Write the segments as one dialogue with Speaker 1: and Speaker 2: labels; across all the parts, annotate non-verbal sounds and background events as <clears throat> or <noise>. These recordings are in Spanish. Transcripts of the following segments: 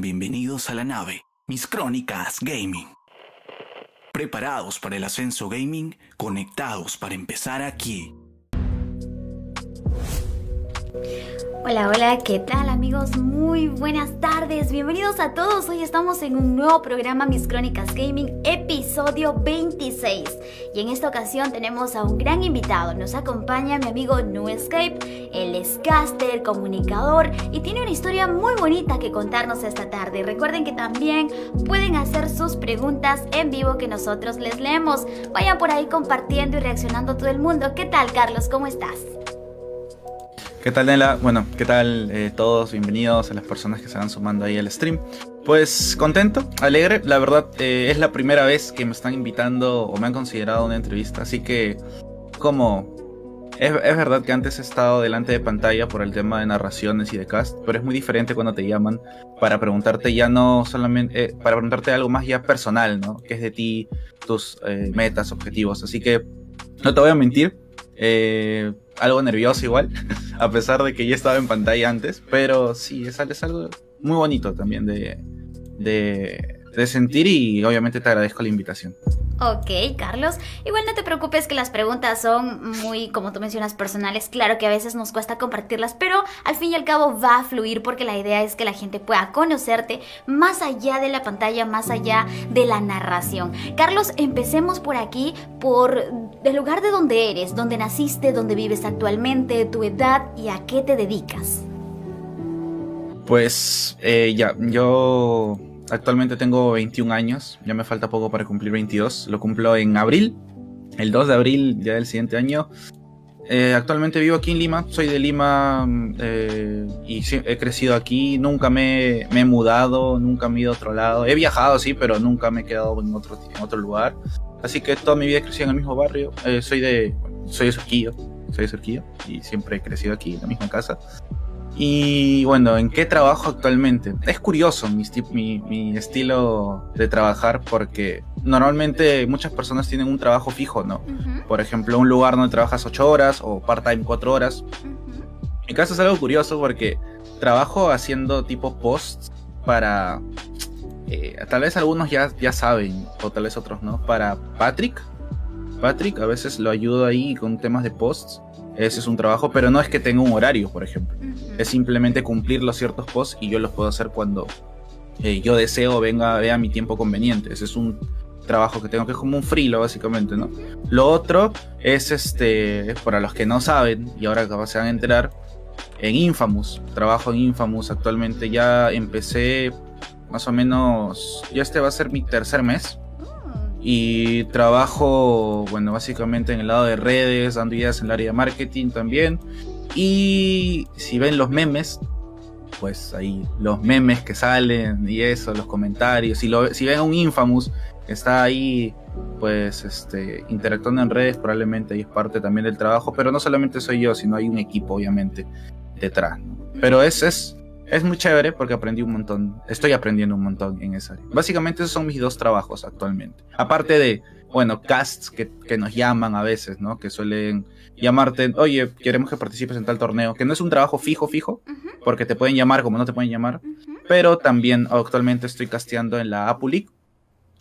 Speaker 1: Bienvenidos a la nave, mis crónicas gaming. Preparados para el ascenso gaming, conectados para empezar aquí.
Speaker 2: Hola, hola, ¿qué tal amigos? Muy buenas tardes, bienvenidos a todos. Hoy estamos en un nuevo programa Mis Crónicas Gaming, episodio 26. Y en esta ocasión tenemos a un gran invitado. Nos acompaña mi amigo New Escape. Él es caster, comunicador y tiene una historia muy bonita que contarnos esta tarde. Recuerden que también pueden hacer sus preguntas en vivo que nosotros les leemos. Vayan por ahí compartiendo y reaccionando todo el mundo. ¿Qué tal, Carlos? ¿Cómo estás?
Speaker 3: ¿Qué tal, Nela? Bueno, ¿qué tal eh, todos? Bienvenidos a las personas que se van sumando ahí al stream. Pues contento, alegre. La verdad, eh, es la primera vez que me están invitando o me han considerado una entrevista. Así que, como. Es, verdad que antes he estado delante de pantalla por el tema de narraciones y de cast, pero es muy diferente cuando te llaman para preguntarte ya no solamente. Eh, para preguntarte algo más ya personal, ¿no? Que es de ti, tus metas, objetivos. Así que, no te voy a mentir. Eh algo nervioso igual, <laughs> a pesar de que ya estaba en pantalla antes, pero sí, es, algo muy bonito también de, de, de sentir y obviamente te agradezco la invitación.
Speaker 2: Ok, Carlos. Igual no te preocupes que las preguntas son muy, como tú mencionas, personales. Claro que a veces nos cuesta compartirlas, pero al fin y al cabo va a fluir porque la idea es que la gente pueda conocerte más allá de la pantalla, más allá de la narración. Carlos, empecemos por aquí, por el lugar de donde eres, donde naciste, donde vives actualmente, tu edad y a qué te dedicas.
Speaker 3: Pues eh, ya, yo Actualmente tengo 21 años, ya me falta poco para cumplir 22. Lo cumplo en abril, el 2 de abril ya del siguiente año. Eh, actualmente vivo aquí en Lima, soy de Lima eh, y he crecido aquí, nunca me, he mudado, nunca me he ido a otro lado. He viajado, sí, pero nunca me he quedado en otro, en otro lugar. Así que toda mi vida he crecido en el mismo barrio. Eh, soy de soy de Surquillo, soy de Surquillo y siempre he crecido aquí en la misma casa. Y bueno, ¿en qué trabajo actualmente? Es curioso mi, mi, estilo de trabajar porque normalmente muchas personas tienen un trabajo fijo, ¿no? Por ejemplo, un lugar donde trabajas 8 horas o part-time 4 horas. En mi caso es algo curioso porque trabajo haciendo tipo posts para... Eh, tal vez algunos ya, ya saben, o tal vez otros no, para Patrick. Patrick, a veces lo ayudo ahí con temas de posts ese es un trabajo, pero no es que tenga un horario, por ejemplo. Es simplemente cumplir los ciertos posts y yo los puedo hacer cuando eh, yo deseo, venga, vea mi tiempo conveniente. Ese es un trabajo que tengo que es como un frilo, básicamente, ¿no? Lo otro es este, para los que no saben y ahora se van a enterar, en Infamous. Trabajo en Infamous actualmente. Ya empecé más o menos, ya este va a ser mi tercer mes y trabajo, bueno, básicamente en el lado de redes, dando ideas en el área de marketing también. Y si ven los memes, pues ahí los memes que salen y eso, los comentarios. Si, lo, si ven a un Infamous que está ahí, pues este, interactuando en redes, probablemente ahí es parte también del trabajo. Pero no solamente soy yo, sino hay un equipo, obviamente, detrás. Pero es, es, es muy chévere porque aprendí un montón, estoy aprendiendo un montón en esa área. Básicamente esos son mis dos trabajos actualmente. Aparte de, bueno, casts que, nos llaman a veces, ¿no? Que suelen llamarte, oye, queremos que participes en tal torneo, que no es un trabajo fijo, fijo, porque te pueden llamar como no te pueden llamar, pero también actualmente estoy casteando en la APU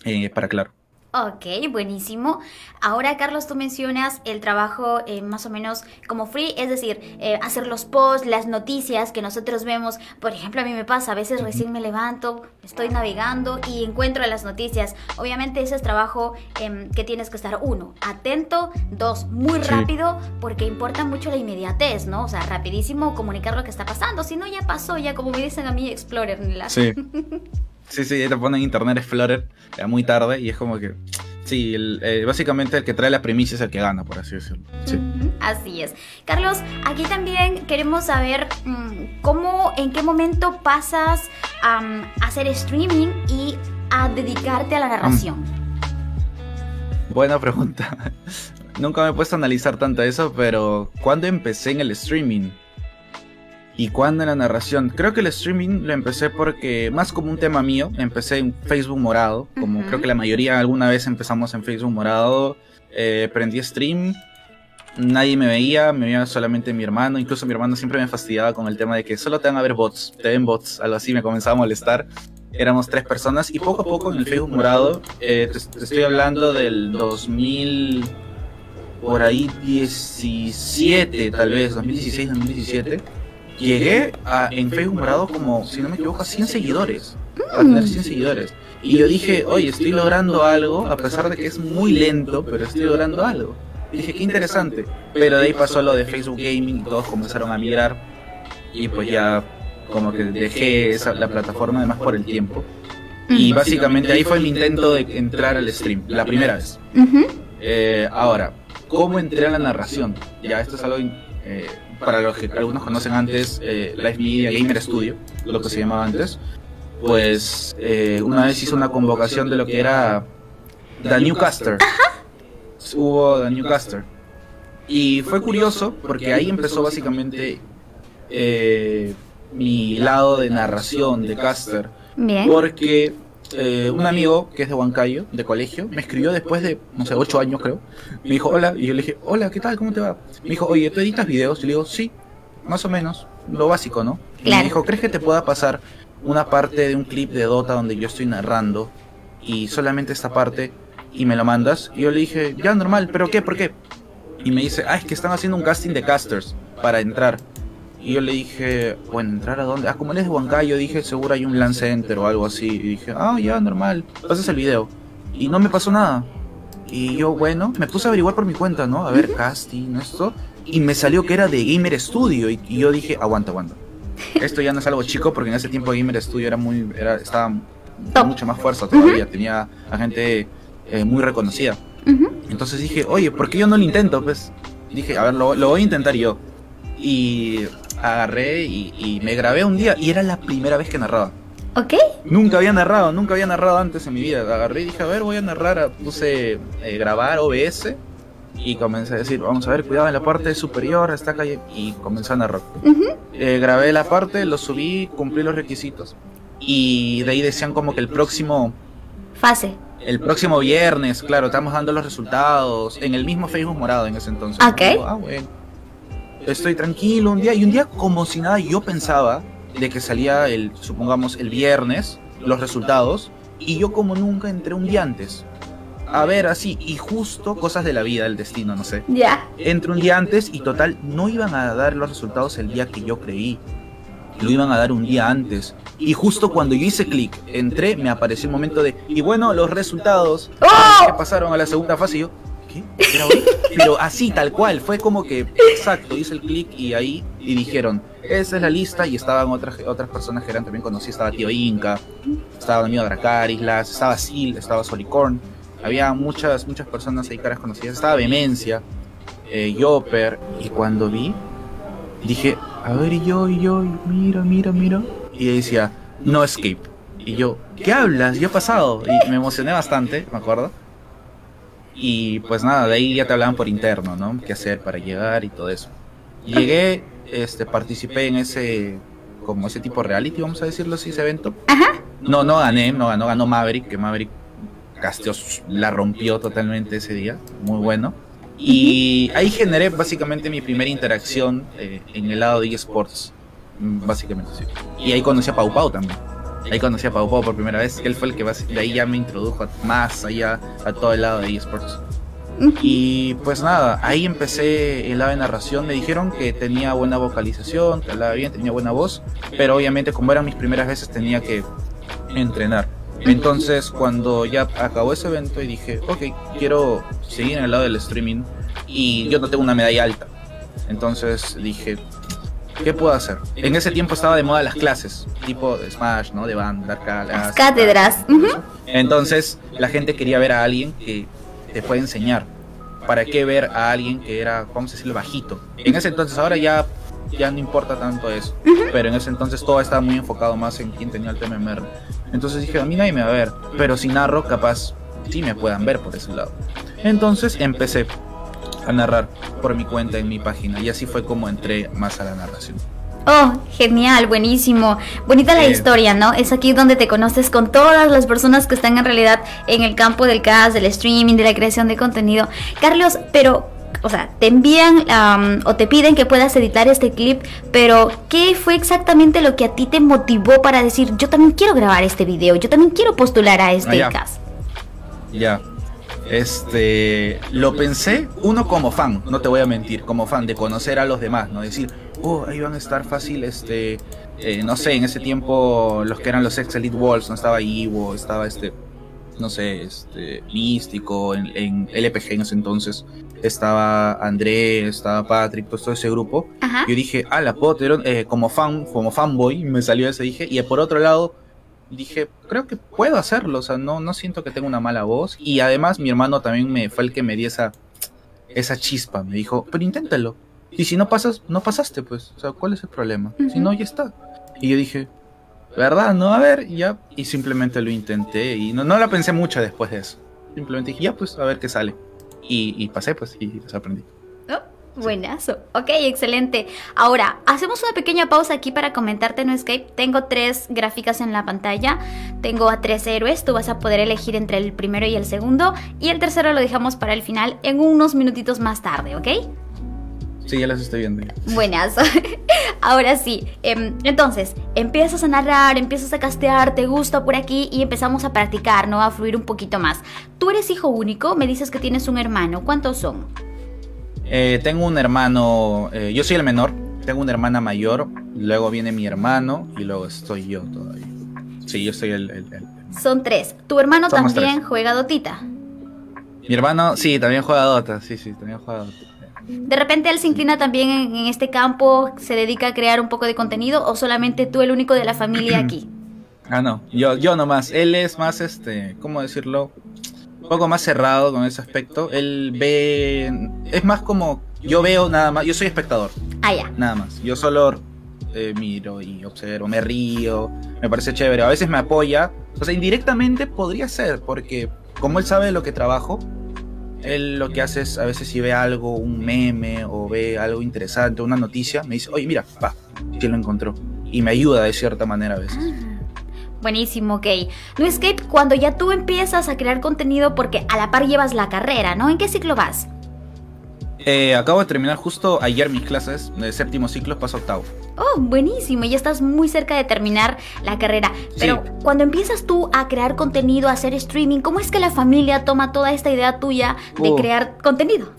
Speaker 3: eh, para claro.
Speaker 2: Ok, buenísimo. Ahora, Carlos, tú mencionas el trabajo eh, más o menos como free, es decir, eh, hacer los posts, las noticias que nosotros vemos. Por ejemplo, a mí me pasa, a veces recién me levanto, estoy navegando y encuentro las noticias. Obviamente ese es trabajo em, que tienes que estar, uno, atento, dos, muy rápido, porque importa mucho la inmediatez, ¿no? O sea, rapidísimo comunicar lo que está pasando. Si no, ya pasó, ya como me dicen a mí, Explorer.
Speaker 3: Sí. <laughs> Sí, sí, te ponen Internet Explorer muy tarde y es como que. Sí, eh, básicamente el que trae la primicia es el que gana, por así decirlo. Sí.
Speaker 2: Así es. Carlos, aquí también queremos saber mm, cómo, en qué momento pasas a hacer streaming y a dedicarte a la narración.
Speaker 3: Mm. Buena pregunta. <laughs> Nunca me he puesto a analizar tanto eso, pero ¿cuándo empecé en el streaming? Y cuándo en la narración. Creo que el streaming lo empecé porque, más como un tema mío, empecé en Facebook Morado, como creo que la mayoría alguna vez empezamos en Facebook Morado, eh, prendí stream nadie me veía, me veía solamente mi hermano, incluso mi hermano siempre me fastidiaba con el tema de que solo te van a ver bots, te ven bots, algo así, me comenzaba a molestar. Éramos tres personas y poco a poco en el Facebook morado, eh, te, te, estoy hablando del 2000, por ahí 17 tal vez, 2016, 2017, llegué a, en Facebook morado como, si no me equivoco, a 100 seguidores, a tener 100 seguidores. Y yo dije, oye, estoy logrando algo, a pesar de que es muy lento, pero estoy logrando algo. Y dije, qué interesante. Pero de ahí pasó lo de Facebook Gaming y todos comenzaron a migrar. Y pues ya como que dejé esa, la plataforma además por el tiempo. Y básicamente ahí fue mi intento de entrar al stream, la primera vez. eh, ahora, ¿cómo entré a la narración? Ya, esto es algo eh, para los que algunos conocen antes, eh, Live Media Gamer Studio, lo que se llamaba antes. Pues eh, una vez hizo una convocación de lo que era The Newcaster. Hubo The Newcaster. Y fue curioso porque ahí empezó básicamente eh, mi lado de narración, de caster.
Speaker 2: Bien.
Speaker 3: Porque eh, un amigo que es de Huancayo, de colegio, me escribió después de, no sé, ocho años creo. Me dijo, hola, y yo le dije, hola, ¿qué tal? ¿Cómo te va? Me dijo, oye, ¿tú editas videos? Y le digo, sí, más o menos, lo básico, ¿no? Y
Speaker 2: Claro.
Speaker 3: me dijo, ¿crees que te pueda pasar una parte de un clip de Dota donde yo estoy narrando y solamente esta parte y me lo mandas? Y yo le dije, ya, normal, ¿pero qué? ¿Por qué? Y me dice, ah, es que están haciendo un casting de casters para entrar. Y yo le dije, bueno, ¿entrar a dónde? Ah, como él es de Huancayo, dije, seguro hay un LAN Center o algo así. Y dije, ah, ya, normal, pasas el video. Y no me pasó nada. Y yo, bueno, me puse a averiguar por mi cuenta, ¿no? A ver, casting, esto. Y me salió que era de Gamer Studio. Y, y yo dije, aguanta, aguanta. Esto ya no es algo chico porque en ese tiempo Gamer Studio era muy, era, estaba
Speaker 2: Top.
Speaker 3: mucha más fuerza todavía. Tenía a gente eh, muy reconocida. Entonces dije, oye, ¿por qué yo no lo intento? Pues dije, a ver, lo, lo voy a intentar yo. Y agarré y, y me grabé un día y era la primera vez que narraba.
Speaker 2: ¿Ok?
Speaker 3: Nunca había narrado, nunca había narrado antes en mi vida. Agarré y dije, a ver, voy a narrar. Puse eh, grabar OBS y comencé a decir, vamos a ver, cuidado en la parte superior, está acá. Y comencé a narrar.
Speaker 2: Ujú.
Speaker 3: Eh, grabé la parte, lo subí, cumplí los requisitos. Y de ahí decían como que el próximo
Speaker 2: Fase.
Speaker 3: el próximo viernes, claro, estamos dando los resultados en el mismo Facebook morado en ese entonces.
Speaker 2: Ok.
Speaker 3: Digo, ah, bueno. Estoy tranquilo un día y un día como si nada yo pensaba de que salía el, supongamos, el viernes los resultados y yo como nunca entré un día antes. A ver, así, y justo cosas de la vida, el destino, no sé.
Speaker 2: Ya.
Speaker 3: Entré un día antes y total, no iban a dar los resultados el día que yo creí. Lo iban a dar un día antes. Y justo cuando yo hice clic, entré, me apareció un momento de, y bueno, los resultados
Speaker 2: ¡Oh!
Speaker 3: que pasaron a la segunda fase y yo, Pero así, tal cual, fue como que, exacto, hice el clic y ahí, y dijeron, esa es la lista, y estaban otras, otras personas que eran también conocidas, estaba Tío Inca, estaba mi amigo Dracarislas, estaba Sil, estaba Solicorn, había muchas, muchas personas ahí caras conocidas, estaba Vemencia, eh, Yopper, y cuando vi, dije, a ver, y yo, y yo, mira, mira, mira, y decía, no escape. Y yo, ¿qué hablas? Yo he pasado. Y me emocioné bastante, me acuerdo. Y pues nada, de ahí ya te hablaban por interno, ¿no? ¿Qué hacer para llegar y todo eso. Llegué, este, participé en ese, como ese tipo reality, vamos a decirlo así, ese evento.
Speaker 2: Ajá.
Speaker 3: No, no gané, no ganó, ganó Maverick, que Maverick casteó, la rompió totalmente ese día, muy bueno. Y ahí generé básicamente mi primera interacción eh, en el lado de eSports, básicamente sí. Y ahí conocí a Pau Pau también. Ahí conocí a Pau Pau por primera vez, que él fue el que basi- de ahí ya me introdujo más allá a todo el lado de eSports. Y pues nada, ahí empecé el lado de narración. Me dijeron que tenía buena vocalización, que hablaba bien, tenía buena voz, pero obviamente como eran mis primeras veces tenía que entrenar. Entonces cuando ya acabó ese evento y dije, ok, quiero seguir en el lado del streaming y yo no tengo una medalla alta. Entonces dije, ¿qué puedo hacer? En ese tiempo estaba de moda las clases, tipo de Smash, ¿no? De Band, Dark
Speaker 2: Las cátedras.
Speaker 3: Entonces la gente quería ver a alguien que te puede enseñar. ¿Para qué ver a alguien que era, vamos a decirlo, bajito? En ese entonces, ahora ya, ya no importa tanto eso. Pero en ese entonces todo estaba muy enfocado más en quién tenía el TMMR. Entonces dije, a mí nadie me va a ver. Pero si narro, capaz sí me puedan ver por ese lado. Entonces empecé a narrar por mi cuenta en mi página. Y así fue como entré más a la narración.
Speaker 2: Oh, genial, buenísimo. Bonita la
Speaker 3: Eh.
Speaker 2: historia, ¿no? Es aquí donde te conoces con todas las personas que están en realidad en el campo del cast, del streaming, de la creación de contenido. Carlos, pero o sea, te envían o te piden que puedas editar este clip, pero ¿qué fue exactamente lo que a ti te motivó para decir, yo también quiero grabar este video, yo también quiero postular a este
Speaker 3: ah,
Speaker 2: cast?
Speaker 3: Ya. Este, lo pensé, uno como fan, no te voy a mentir, como fan de conocer a los demás, no decir, oh, ahí van a estar fácil, este, eh, no sé, en ese tiempo los que eran los ex Elite Walls, no estaba Ivo, estaba este, no sé, este, Místico, en, en LPG en ese entonces, estaba André, estaba Patrick, pues, todo ese grupo. Yo dije, ah, la puedo eh, como fan, como fanboy, me salió ese, dije, y por otro lado, dije, creo que puedo hacerlo, o sea, no, no siento que tenga una mala voz. Y además mi hermano también me fue el que me dio esa, esa chispa, me dijo, pero inténtalo. Y si no pasas, no pasaste, pues, o sea, ¿cuál es el problema? Si no, ya está. Y yo dije, ¿verdad? No, a ver, ya. Y simplemente lo intenté y no, no la pensé mucho después de eso. Simplemente dije, ya, pues, a ver qué sale. Y, y pasé, pues, y aprendí.
Speaker 2: Buenazo. Ok, excelente. Ahora, hacemos una pequeña pausa aquí para comentarte no Escape. Tengo tres gráficas en la pantalla. Tengo a tres héroes. Tú vas a poder elegir entre el primero y el segundo. Y el tercero lo dejamos para el final en unos minutitos más tarde, ¿ok?
Speaker 3: Sí, ya las estoy viendo.
Speaker 2: Buenazo. <laughs> Ahora sí. Em, entonces, empiezas a narrar, empiezas a castear, te gusta por aquí y empezamos a practicar, ¿no? A fluir un poquito más. Tú eres hijo único, me dices que tienes un hermano. ¿Cuántos son?
Speaker 3: Eh, tengo un hermano, eh, yo soy el menor, tengo una hermana mayor, luego viene mi hermano y luego estoy yo todavía. Sí, yo soy el...
Speaker 2: Son tres. ¿Tu hermano también juega Dotita?
Speaker 3: Mi hermano, sí, también juega Dota, sí, sí, también juega Dota.
Speaker 2: ¿De repente él se inclina también en, en, este campo, se dedica a crear un poco de contenido o solamente tú el único de la familia aquí? <clears throat>
Speaker 3: ah, no, yo, yo nomás. Él es más, este, ¿cómo decirlo? Un poco más cerrado con ese aspecto. Él ve. Es más como. Yo veo nada más. Yo soy espectador.
Speaker 2: Ah, ya.
Speaker 3: Nada más. Yo solo eh, miro y observo, me río. Me parece chévere. A veces me apoya. O sea, indirectamente podría ser, porque como él sabe de lo que trabajo, él lo que hace es a veces si ve algo, un meme o ve algo interesante, una noticia, me dice, oye, mira, va, ¿quién lo encontró? Y me ayuda de cierta manera a veces. Ah.
Speaker 2: Buenísimo, ok. No Escape, cuando ya tú empiezas a crear contenido porque a la par llevas la carrera, ¿no? ¿En qué ciclo vas?
Speaker 3: Eh, acabo de terminar justo ayer mis clases de séptimo ciclo, paso octavo.
Speaker 2: Oh, buenísimo, ya estás muy cerca de terminar la carrera. Pero cuando empiezas tú a crear contenido, a hacer streaming, ¿cómo es que la familia toma toda esta idea tuya de oh. crear contenido?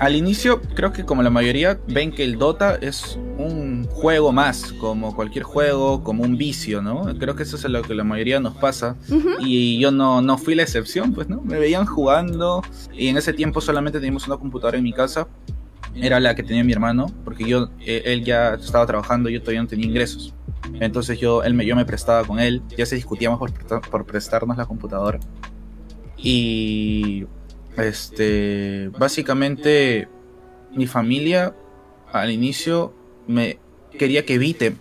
Speaker 3: Al inicio creo que como la mayoría ven que el Dota es un juego más, como cualquier juego, como un vicio, ¿no? Creo que eso es lo que la mayoría nos pasa y yo no, no fui la excepción, pues, ¿no? Me veían jugando y en ese tiempo solamente teníamos una computadora en mi casa, era la que tenía mi hermano, porque yo, eh, él ya estaba trabajando, yo todavía no tenía ingresos. Entonces yo, él me, yo me prestaba con él, ya se discutíamos por, por prestarnos la computadora. Y este, básicamente, mi familia al inicio me quería que evite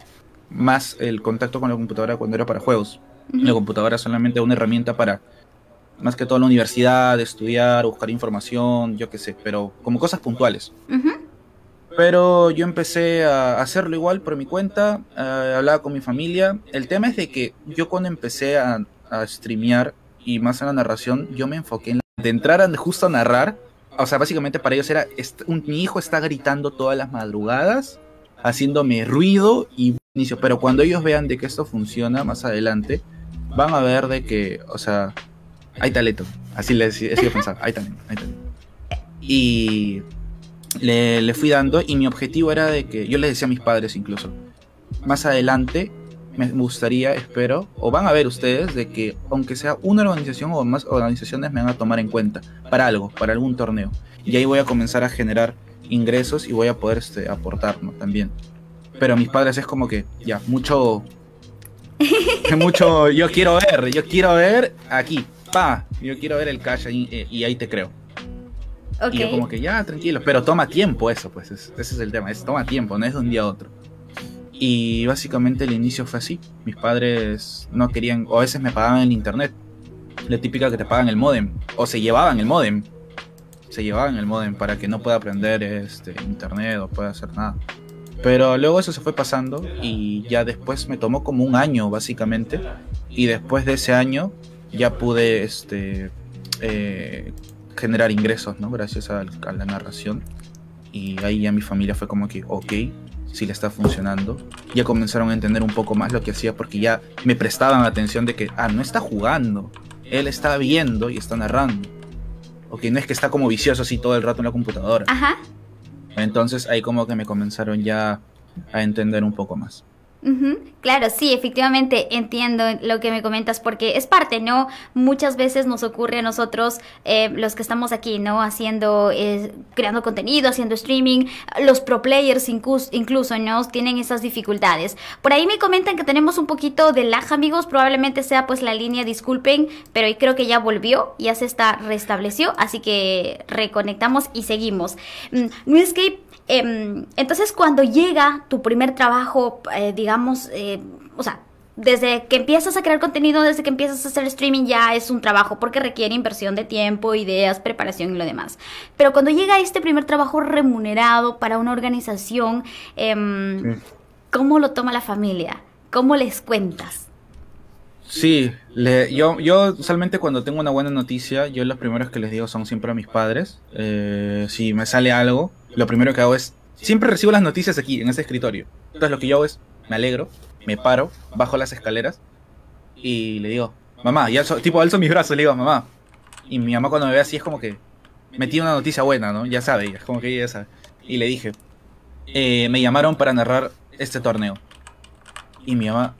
Speaker 3: más el contacto con la computadora cuando era para juegos. La computadora solamente una herramienta para, más que todo, la universidad, estudiar, buscar información, yo qué sé, pero como cosas puntuales. Pero yo empecé a hacerlo igual por mi cuenta, eh, hablaba con mi familia. El tema es de que yo cuando empecé a, a streamear y más en la narración, yo me enfoqué en de entrar a, justo a narrar, o sea, básicamente para ellos era, mi hijo está gritando todas las madrugadas, haciéndome ruido y inicio, pero cuando ellos vean de que esto funciona más adelante, van a ver de que, o sea, hay talento, así les he pensar, hay talento, hay talento. Y le, le fui dando y mi objetivo era de que, yo les decía a mis padres incluso, más adelante me gustaría, espero, o van a ver ustedes, de que aunque sea una organización o más organizaciones me van a tomar en cuenta para algo, para algún torneo. Y ahí voy a comenzar a generar ingresos y voy a poder este, aportar también. Pero mis padres es como que, ya, mucho... <laughs> mucho, yo quiero ver, yo quiero ver aquí, pa, yo quiero ver el cash y, y ahí te creo. Y yo como que ya, tranquilo, pero toma tiempo eso, pues, ese es el tema, es toma tiempo, no es de un día a otro. Y básicamente el inicio fue así. Mis padres no querían, o a veces me pagaban el internet. La típica que te pagan el modem. O se llevaban el modem. Se llevaban el modem para que no pueda aprender este, internet o pueda hacer nada. Pero luego eso se fue pasando y ya después me tomó como un año básicamente. Y después de ese año ya pude este, eh, generar ingresos, ¿no? Gracias a, a la narración. Y ahí ya mi familia fue como que, ok, si le está funcionando. Ya comenzaron a entender un poco más lo que hacía porque ya me prestaban atención de que, ah, no está jugando, él está viendo y está narrando. Ok, no es que está como vicioso así todo el rato en la computadora.
Speaker 2: Ajá.
Speaker 3: Entonces ahí como que me comenzaron ya a entender un poco más.
Speaker 2: Claro, sí, efectivamente entiendo lo que me comentas porque es parte, ¿no? Muchas veces nos ocurre a nosotros, eh, los que estamos aquí, ¿no? Haciendo, eh, creando contenido, haciendo streaming, los pro players incluso, incluso, ¿no? Tienen esas dificultades. Por ahí me comentan que tenemos un poquito de lag, amigos, probablemente sea pues la línea, disculpen, pero creo que ya volvió, ya se está restableció, así que reconectamos y seguimos. Mm, Newscape Em, entonces, cuando llega tu primer trabajo, eh, digamos, eh, o sea, desde que empiezas a crear contenido, desde que empiezas a hacer streaming, ya es un trabajo porque requiere inversión de tiempo, ideas, preparación y lo demás. Pero cuando llega este primer trabajo remunerado para una organización, em, ¿cómo lo toma la familia? ¿Cómo les cuentas?
Speaker 3: Sí, le, yo, yo usualmente cuando tengo una buena noticia, yo los primeros que les digo son siempre a mis padres. Eh, si me sale algo, lo primero que hago es, siempre recibo las noticias aquí, en ese escritorio. Entonces lo que yo hago es, me alegro, me paro, bajo las escaleras y le digo, mamá, y alzo, tipo alzo mis brazos, le digo, mamá. Y mi mamá cuando me ve así es como que, me tiene una noticia buena, ¿no? Ya sabe, es como que ella ya sabe. Y le dije, eh, me llamaron para narrar este torneo. Y mi mamá,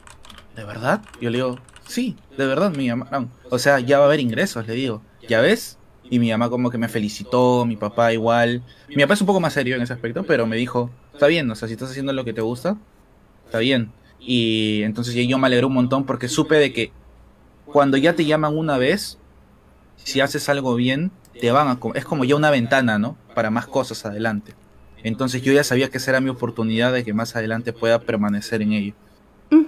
Speaker 3: ¿de verdad? Yo le digo, sí, de verdad me llamaron. O sea, ya va a haber ingresos, le digo. ¿Ya ves? Y mi mamá como que me felicitó, mi papá igual. Mi papá es un poco más serio en ese aspecto, pero me dijo, está bien, o sea, si estás haciendo lo que te gusta, está bien. Y entonces yo me alegré un montón porque supe de que cuando ya te llaman una vez, si haces algo bien, te van a... Es como ya una ventana, ¿no? Para más cosas adelante. Entonces yo ya sabía que esa era mi oportunidad de que más adelante pueda permanecer en ello.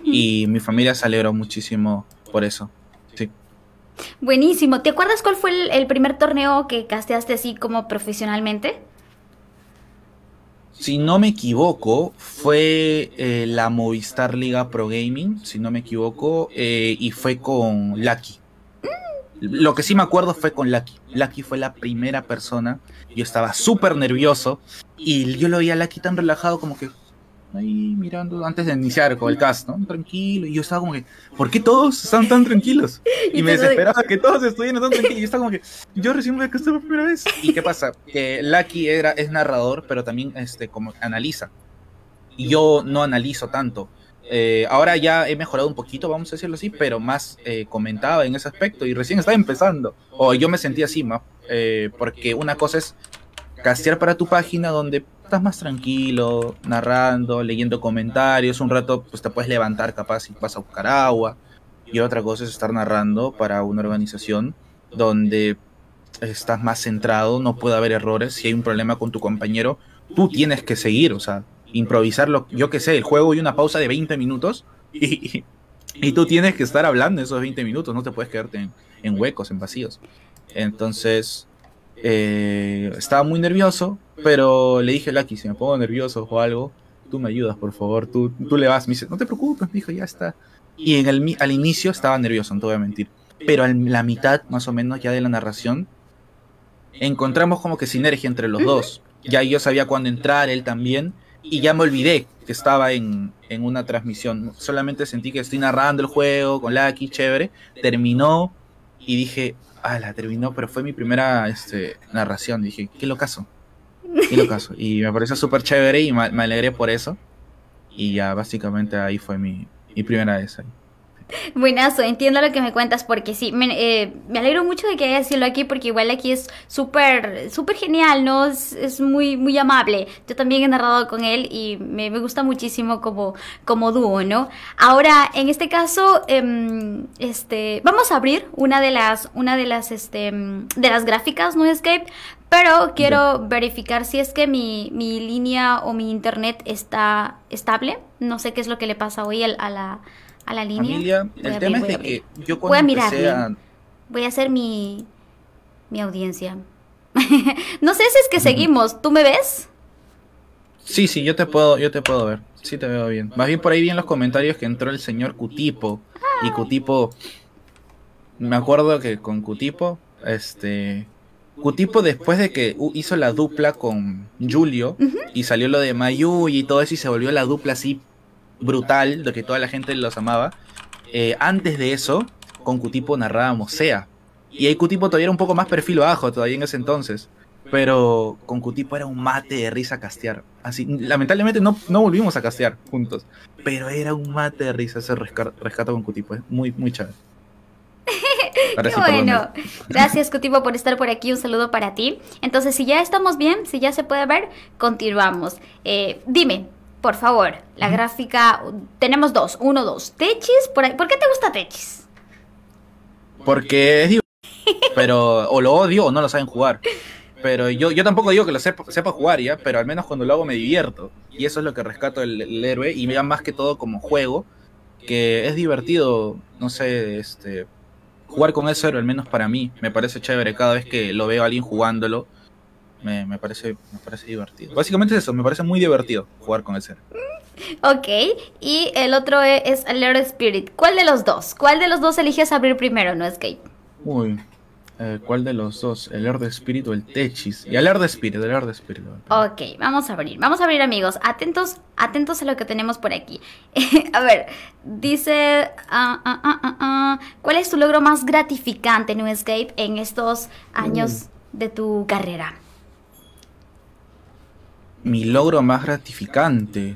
Speaker 3: Y mi familia se alegró muchísimo por eso.
Speaker 2: Buenísimo. ¿Te acuerdas cuál fue el, primer torneo que casteaste así como profesionalmente?
Speaker 3: Si no me equivoco, fue eh, la Movistar Liga Pro Gaming, si no me equivoco, eh, y fue con Lucky. Lo que sí me acuerdo fue con Lucky. Lucky fue la primera persona. Yo estaba súper nervioso y yo lo veía a Lucky tan relajado como que, ahí mirando antes de iniciar con el cast, ¿no? Tranquilo. Y yo estaba como que, ¿por qué todos están tan tranquilos? <laughs> Y, me desesperaba que todos estuvieran tan tranquilos. Y yo estaba como que, yo recién me casé por primera vez. ¿Y qué pasa? Que Lucky era, es narrador, pero también este, como analiza. Y yo no analizo tanto. Eh, ahora ya he mejorado un poquito, vamos a decirlo así, pero más eh, comentaba en ese aspecto y recién estaba empezando. O yo me sentía así, más, eh, porque una cosa es castear para tu página donde estás más tranquilo, narrando, leyendo comentarios, un rato pues te puedes levantar capaz y vas a buscar agua. Y otra cosa es estar narrando para una organización donde estás más centrado, no puede haber errores, si hay un problema con tu compañero, tú tienes que seguir, o sea, improvisarlo, yo qué sé, el juego y una pausa de 20 minutos y, y, tú tienes que estar hablando esos 20 minutos, no te puedes quedarte en, huecos, en vacíos. Entonces, eh, estaba muy nervioso, pero le dije, Lucky, si me pongo nervioso o algo, tú me ayudas, por favor, tú, tú le vas. Me dice, no te preocupes, dijo, ya está. Y en el, al inicio estaba nervioso, no te voy a mentir. Pero en la mitad, más o menos, ya de la narración, encontramos como que sinergia entre los dos. Ya yo sabía cuándo entrar, él también, y ya me olvidé que estaba en, en una transmisión. Solamente sentí que estoy narrando el juego con Lucky, chévere. Terminó y dije, ah, la terminó, pero fue mi primera este, narración. Dije, qué locazo. Qué locazo. y me pareció súper chévere y me, alegré por eso. Y ya básicamente ahí fue mi, mi primera vez ahí.
Speaker 2: Buenazo, entiendo lo que me cuentas porque sí, me, eh, me alegro mucho de que hayas sido aquí porque igual aquí es súper, súper genial, ¿no? Es, muy, muy amable. Yo también he narrado con él y me, gusta muchísimo como, como dúo, ¿no? Ahora, en este caso, em, este, vamos a abrir una de las, una de las, este, de las gráficas, ¿no? Escape, pero quiero verificar si es que mi, mi, línea o mi internet está estable. No sé qué es lo que le pasa hoy a la a la línea.
Speaker 3: Familia, el tema es de que yo
Speaker 2: cuando voy a mirar, voy a hacer mi, mi audiencia. <laughs> no sé si es que seguimos, ¿tú me ves?
Speaker 3: Sí, sí, yo te puedo, yo te puedo ver. Sí te veo bien. Más bien por ahí vi en los comentarios que entró el señor Cutipo. Y Cutipo. Me acuerdo que con Cutipo, este. Cutipo después de que hizo la dupla con Julio y salió lo de Mayu y todo eso y se volvió la dupla así brutal, de que toda la gente los amaba. Eh, antes de eso, con Cutipo narrábamos SEA. Y ahí Cutipo todavía era un poco más perfil bajo todavía en ese entonces. Pero con Cutipo era un mate de risa castear. Así, lamentablemente no, no volvimos a castear juntos. Pero era un mate de risa ese rescato con Cutipo. Es muy, muy chévere. <laughs>
Speaker 2: Qué bueno. <laughs> Gracias, Cutipo, por estar por aquí. Un saludo para ti. Entonces, si ya estamos bien, si ya se puede ver, continuamos. Eh, dime, por favor, la gráfica. Tenemos dos. Uno, dos. Techis. ¿Por, ¿Por qué te gusta Techis?
Speaker 3: Porque es <laughs> pero o lo odio o no lo saben jugar. Pero yo, yo tampoco digo que lo sepa, jugar ya, pero al menos cuando lo hago me divierto. Y eso es lo que rescato el, héroe y me da más que todo como juego, que es divertido, no sé, este jugar con héroe, al menos para mí, me parece chévere cada vez que lo veo a alguien jugándolo. Me, me, parece, me parece divertido. Básicamente es eso, me parece muy divertido jugar con ese héroe.
Speaker 2: Ok, y el otro es, es Alert Spirit. ¿Cuál de los dos? ¿Cuál de los dos eliges abrir primero, no Escape?
Speaker 3: Uy, eh, ¿Cuál de los dos? ¿El de Espíritu o el Techis? Y el de Espíritu, el de Espíritu.
Speaker 2: Ok, vamos a abrir. Vamos a abrir, amigos. Atentos, atentos a lo que tenemos por aquí. <laughs> a ver, dice... Ah, ah, ah, ¿Cuál es tu logro más gratificante, New Escape, en estos años mm. de tu carrera?
Speaker 3: Mi logro más gratificante.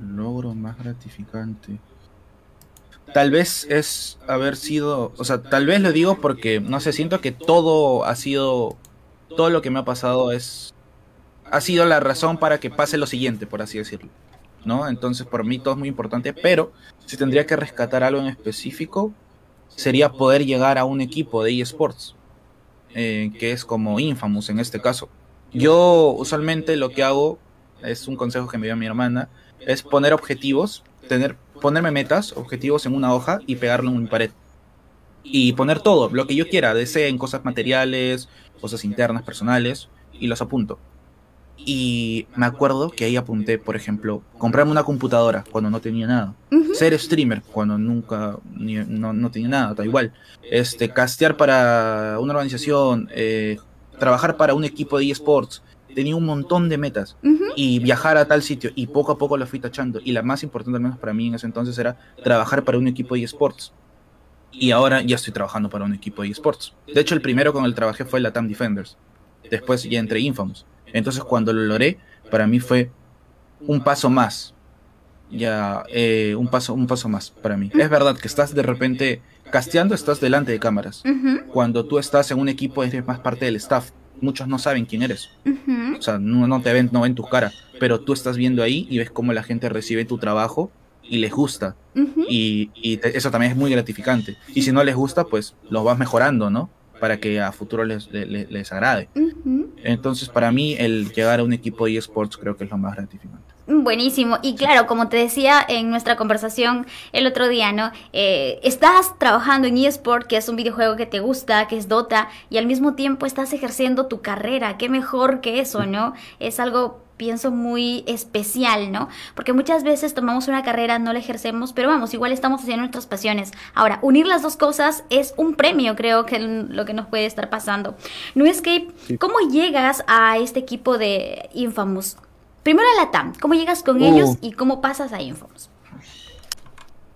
Speaker 3: Logro más gratificante. Tal vez es haber sido, o sea, tal vez lo digo porque, no sé, siento que todo ha sido, todo lo que me ha pasado es, ha sido la razón para que pase lo siguiente, por así decirlo. ¿No? Entonces, por mí todo es muy importante, pero si tendría que rescatar algo en específico, sería poder llegar a un equipo de eSports, eh, que es como Infamous en este caso. Yo usualmente lo que hago, es un consejo que me dio mi hermana, es poner objetivos, tener ponerme metas, objetivos en una hoja y pegarlo en mi pared. Y poner todo, lo que yo quiera, deseen cosas materiales, cosas internas, personales, y los apunto. Y me acuerdo que ahí apunté, por ejemplo, comprarme una computadora cuando no tenía nada. Ser streamer cuando nunca no, tenía nada, da igual. Este, castear para una organización, eh, trabajar para un equipo de eSports, tenía un montón de metas y viajar a tal sitio y poco a poco lo fui tachando. Y la más importante al menos para mí en ese entonces era trabajar para un equipo de esports. Y ahora ya estoy trabajando para un equipo de esports. De hecho el primero con el que trabajé fue la Tam Defenders. Después ya entré Infamous. Entonces cuando lo logré para mí fue un paso más. Ya eh, un paso un paso más para mí. Es verdad que estás de repente casteando estás delante de cámaras. Cuando tú estás en un equipo eres más parte del staff muchos no saben quién eres. O sea, no, te ven, no ven tus caras, pero tú estás viendo ahí y ves cómo la gente recibe tu trabajo y les gusta. Y, eso también es muy gratificante. Y si no les gusta, pues lo vas mejorando, ¿no? Para que a futuro les, les, agrade. Entonces, para mí, el llegar a un equipo de esports creo que es lo más gratificante.
Speaker 2: Buenísimo. Y claro, como te decía en nuestra conversación el otro día, ¿no? Eh, estás trabajando en eSport, que es un videojuego que te gusta, que es Dota, y al mismo tiempo estás ejerciendo tu carrera. Qué mejor que eso, ¿no? Es algo pienso muy especial, ¿no? Porque muchas veces tomamos una carrera, no la ejercemos, pero vamos, igual estamos haciendo nuestras pasiones. Ahora, unir las dos cosas es un premio, creo que lo que nos puede estar pasando. No Escape, ¿cómo llegas a este equipo de Infamous? Primero a la TAM, ¿cómo llegas con ellos uh. y cómo pasas a Infamous?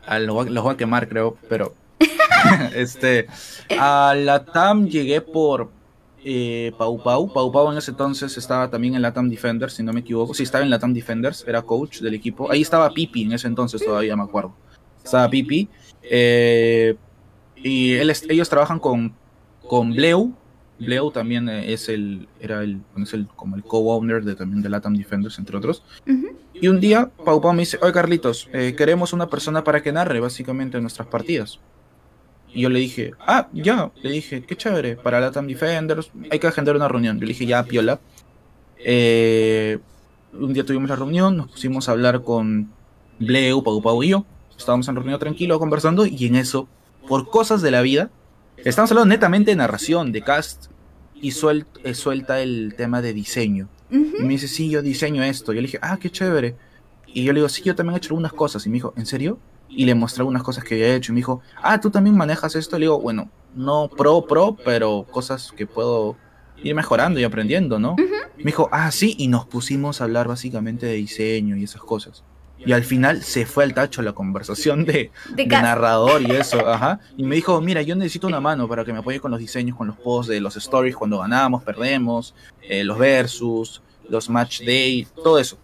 Speaker 3: A los, voy a quemar, creo, pero. <laughs> este. A la TAM llegué por eh, Pau Pau. Pau Pau en ese entonces estaba también en la TAM Defenders, si no me equivoco. Sí, estaba en la TAM Defenders, era coach del equipo. Ahí estaba Pipi en ese entonces todavía, me acuerdo. Estaba Pipi. Eh, y ellos trabajan con, con Bleu, Leo también eh, es el, era el, es el como el co-owner de, también de Latam Defenders, entre otros. Y un día, Pau Pau me dice, oye Carlitos, eh, queremos una persona para que narre básicamente nuestras partidas. Y yo le dije, ah, ya, le dije, qué chévere, para Latam Defenders hay que agendar una reunión. Yo le dije, ya, piola. Eh, un día tuvimos la reunión, nos pusimos a hablar con Bleu, Pau Pau y yo. Estábamos en reunión tranquilo, conversando, y en eso, por cosas de la vida, Estamos hablando netamente de narración, de cast, y eh, suelta el tema de diseño. Y me dice, sí, yo diseño esto. Y yo le dije, ah, qué chévere. Y yo le digo, sí, yo también he hecho algunas cosas. Y me dijo, ¿en serio? Y le mostré algunas cosas que había hecho. Y me dijo, ah, tú también manejas esto. Y le digo, bueno, no pro, pro, pero cosas que puedo ir mejorando y aprendiendo, ¿no? Me dijo, ah, sí, y nos pusimos a hablar básicamente de diseño y esas cosas. Y al final se fue al tacho la conversación de,
Speaker 2: De
Speaker 3: de narrador y eso, ajá. Y me dijo, mira, yo necesito una mano para que me apoye con los diseños, con los posts de los stories cuando ganamos, perdemos, eh, los versus, los match day, todo eso.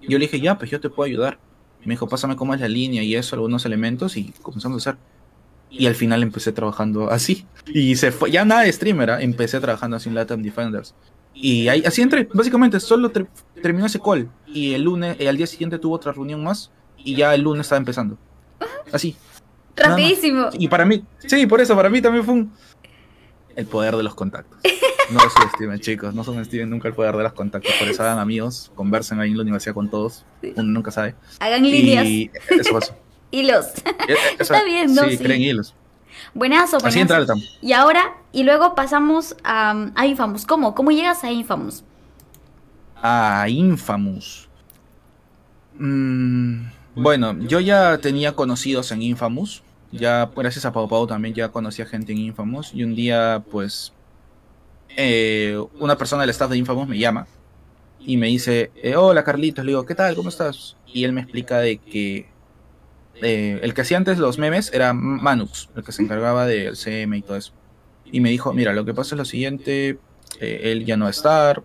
Speaker 3: Yo le dije, ya, pues yo te puedo ayudar. Me dijo, pásame cómo es la línea y eso, algunos elementos, y comenzamos a hacer. Y al final empecé trabajando así. Y se fue, ya nada de streamer, ¿ah? empecé trabajando así en Latam Defenders. Y ahí, así entré, básicamente, solo ter- terminó ese call. Y el lunes, eh, al día siguiente tuvo otra reunión más. Y ya el lunes estaba empezando. Así.
Speaker 2: Rapidísimo.
Speaker 3: Y para mí, sí, por eso, para mí también fue un... El poder de los contactos. No lo subestimen, chicos. No subestimen nunca el poder de los contactos. Por eso hagan amigos, conversen ahí en la universidad con todos. Uno nunca sabe.
Speaker 2: Hagan líneas,
Speaker 3: Y eso pasó. <laughs>
Speaker 2: hilos.
Speaker 3: Eh, eso-
Speaker 2: Está bien, ¿no?
Speaker 3: Sí,
Speaker 2: Sí.
Speaker 3: creen hilos.
Speaker 2: Buenazo,
Speaker 3: Así
Speaker 2: buenazo.
Speaker 3: entra el.
Speaker 2: Y ahora, y luego pasamos a, a Infamous. ¿Cómo? ¿Cómo llegas a Infamous?
Speaker 3: Ah, Infamous. Mm, bueno, yo ya tenía conocidos en Infamous. Ya, gracias a Pau Pau también ya conocía gente en Infamous. Y un día, pues, eh, una persona del staff de Infamous me llama y me dice, eh, hola Carlitos, le digo, ¿qué tal? ¿Cómo estás? Y él me explica de que eh, el que hacía antes los memes era Manux, el que se encargaba del CM y todo eso. Y me dijo, mira, lo que pasa es lo siguiente, eh, él ya no va a estar,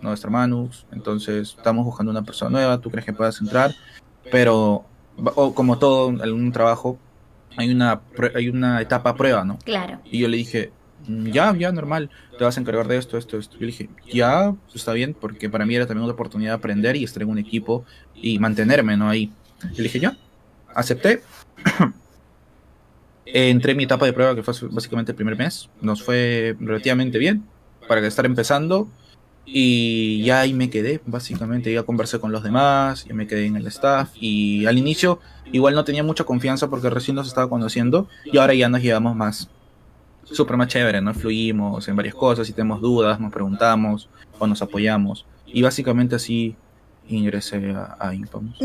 Speaker 3: no va a estar Manux, entonces estamos buscando una persona nueva, tú crees que puedas entrar, pero o como todo algún trabajo, hay una, hay una etapa prueba, ¿no?
Speaker 2: Claro.
Speaker 3: Y yo le dije, "Mm, ya, ya, normal, te vas a encargar de esto, esto, esto. Yo le dije, ya, está bien, porque para mí era también una oportunidad de aprender y estar en un equipo y mantenerme, ¿no? Ahí. Y le dije, ya, acepté. <clears throat> Entré en mi etapa de prueba, que fue básicamente el primer mes. Nos fue relativamente bien para estar empezando. Y ya ahí me quedé, básicamente. Ya conversé con los demás, ya me quedé en el staff. Y al inicio, igual no tenía mucha confianza porque recién nos estaba conociendo. Y ahora ya nos llevamos más. Súper más chévere, ¿no? Fluimos en varias cosas. Si tenemos dudas, nos preguntamos o nos apoyamos. Y básicamente así ingresé a, a Infamous.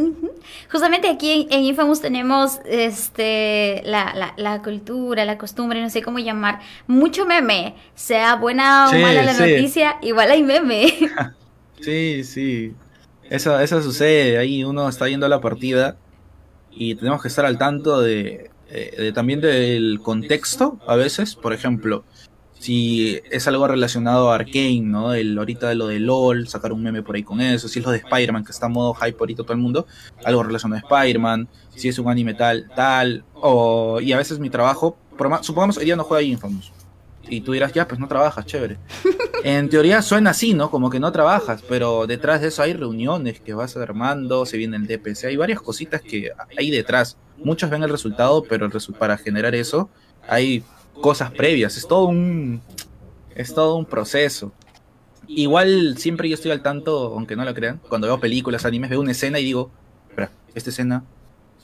Speaker 2: Justamente aquí en, en Infamous tenemos este la, la, la cultura, la costumbre, no sé cómo llamar, mucho meme, sea buena o
Speaker 3: Sí,
Speaker 2: mala la
Speaker 3: sí.
Speaker 2: noticia, igual hay meme. <laughs>
Speaker 3: Sí, sí. Eso, eso sucede. Ahí uno está yendo a la partida y tenemos que estar al tanto de, eh, de también del contexto a veces. Por ejemplo, si es algo relacionado a Arkane, ¿no? El, ahorita de lo de LOL, sacar un meme por ahí con eso. Si es lo de Spider-Man, que está a modo hype ahorita todo el mundo, algo relacionado a Spider-Man. Si es un anime tal, tal. O, y a veces mi trabajo, por supongamos hoy día no juega Infamous. Y tú dirás, ya, pues no trabajas, chévere. <laughs> En teoría suena así, ¿no? Como que no trabajas, pero detrás de eso hay reuniones que vas armando, se viene el DPC, hay varias cositas que hay detrás. Muchos ven el resultado, pero el resu- para generar eso hay cosas previas, es todo un es todo un proceso. Igual siempre yo estoy al tanto, aunque no lo crean, cuando veo películas, animes, veo una escena y digo, espera, esta escena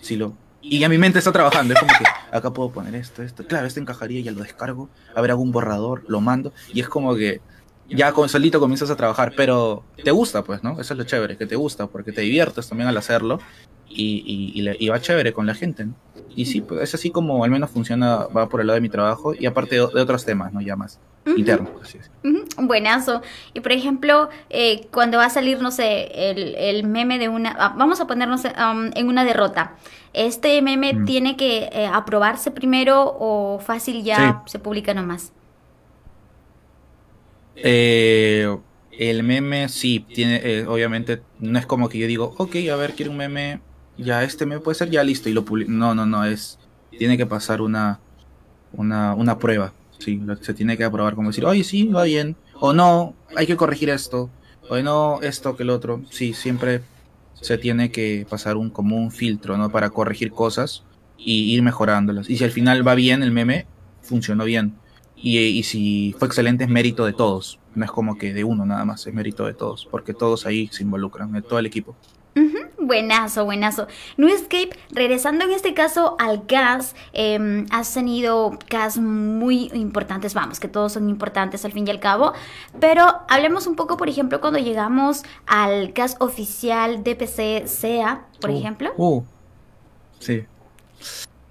Speaker 3: sí lo y ya mi mente está trabajando, es como que acá puedo poner esto, esto, claro, esto encajaría, ya lo descargo, a ver algún borrador, lo mando y es como que ya con solito comienzas a trabajar, pero te gusta, pues, ¿no? Eso es lo chévere, que te gusta, porque te diviertes también al hacerlo y, y, y va chévere con la gente, ¿no? Y sí, pues es así como al menos funciona, va por el lado de mi trabajo y aparte de, de otros temas, ¿no? Ya más
Speaker 2: Ujú.
Speaker 3: internos, así es.
Speaker 2: Ujú, Buenazo. Y por ejemplo, eh, cuando va a salir, no sé, el, el meme de una... ah, vamos a ponernos um, en una derrota. ¿Este meme
Speaker 3: Mm.
Speaker 2: tiene que eh, aprobarse primero o fácil ya
Speaker 3: Sí.
Speaker 2: se publica nomás?
Speaker 3: Eh, el meme sí, tiene, eh, obviamente, no es como que yo digo, ok, a ver, quiero un meme, ya este meme puede ser, ya listo, y lo publico. No, no, no, es, tiene que pasar una, una, una prueba, sí, se tiene que aprobar, como decir, oye, sí, va bien, o no, hay que corregir esto, o no, esto que el otro, sí, siempre se tiene que pasar un, como un filtro, ¿no? Para corregir cosas y ir mejorándolas. Y si al final va bien el meme, funcionó bien. Y, y si fue excelente es mérito de todos. No es como que de uno nada más, es mérito de todos. Porque todos ahí se involucran, de todo el equipo.
Speaker 2: Ujú, Buenazo, buenazo. New Escape, regresando en este caso al gas, eh, has tenido gas muy importantes, vamos, que todos son importantes al fin y al cabo, pero hablemos un poco, por ejemplo, cuando llegamos al gas oficial DPC SEA, por
Speaker 3: Uh,
Speaker 2: ejemplo.
Speaker 3: Uh, sí.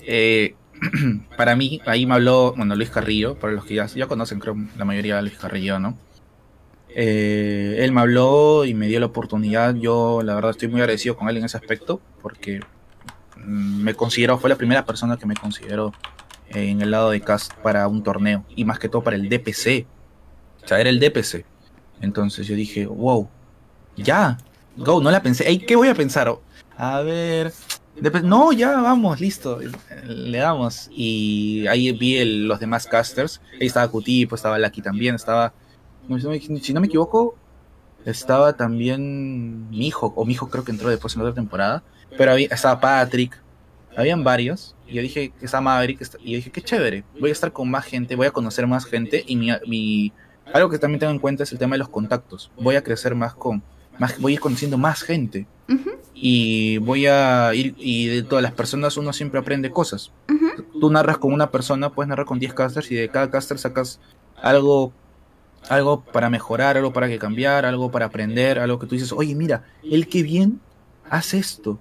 Speaker 3: Eh, <clears throat> para mí, ahí me habló, bueno, Luis Carrillo, para los que ya, ya conocen, creo, la mayoría de Luis Carrillo, ¿no? Eh, él me habló y me dio la oportunidad. Yo, la verdad, estoy muy agradecido con él en ese aspecto, porque mm, me consideró, fue la primera persona que me consideró en el lado de cast para un torneo, y más que todo para el DPC. O sea, era el DPC. Entonces yo dije, wow, ya, go, no la pensé. ¿qué voy a pensar? A ver, no, ya vamos, listo, le damos. Y ahí vi los demás casters. Ahí estaba Cutipo, estaba Lucky también, estaba, si no me equivoco, estaba también mi hijo, o mi hijo creo que entró después en otra temporada. Pero había, estaba Patrick, habían varios. Y yo dije que estaba Maverick, y yo dije, qué chévere, voy a estar con más gente, voy a conocer más gente. Y mi, mi algo que también tengo en cuenta es el tema de los contactos. Voy a crecer más con, más, voy a ir conociendo más gente. Y voy a ir, y de todas las personas uno siempre aprende cosas. Tú narras con una persona, puedes narrar con 10 casters y de cada caster sacas algo, algo para mejorar, algo para que cambiar, algo para aprender, algo que tú dices, oye, mira, el que bien hace esto.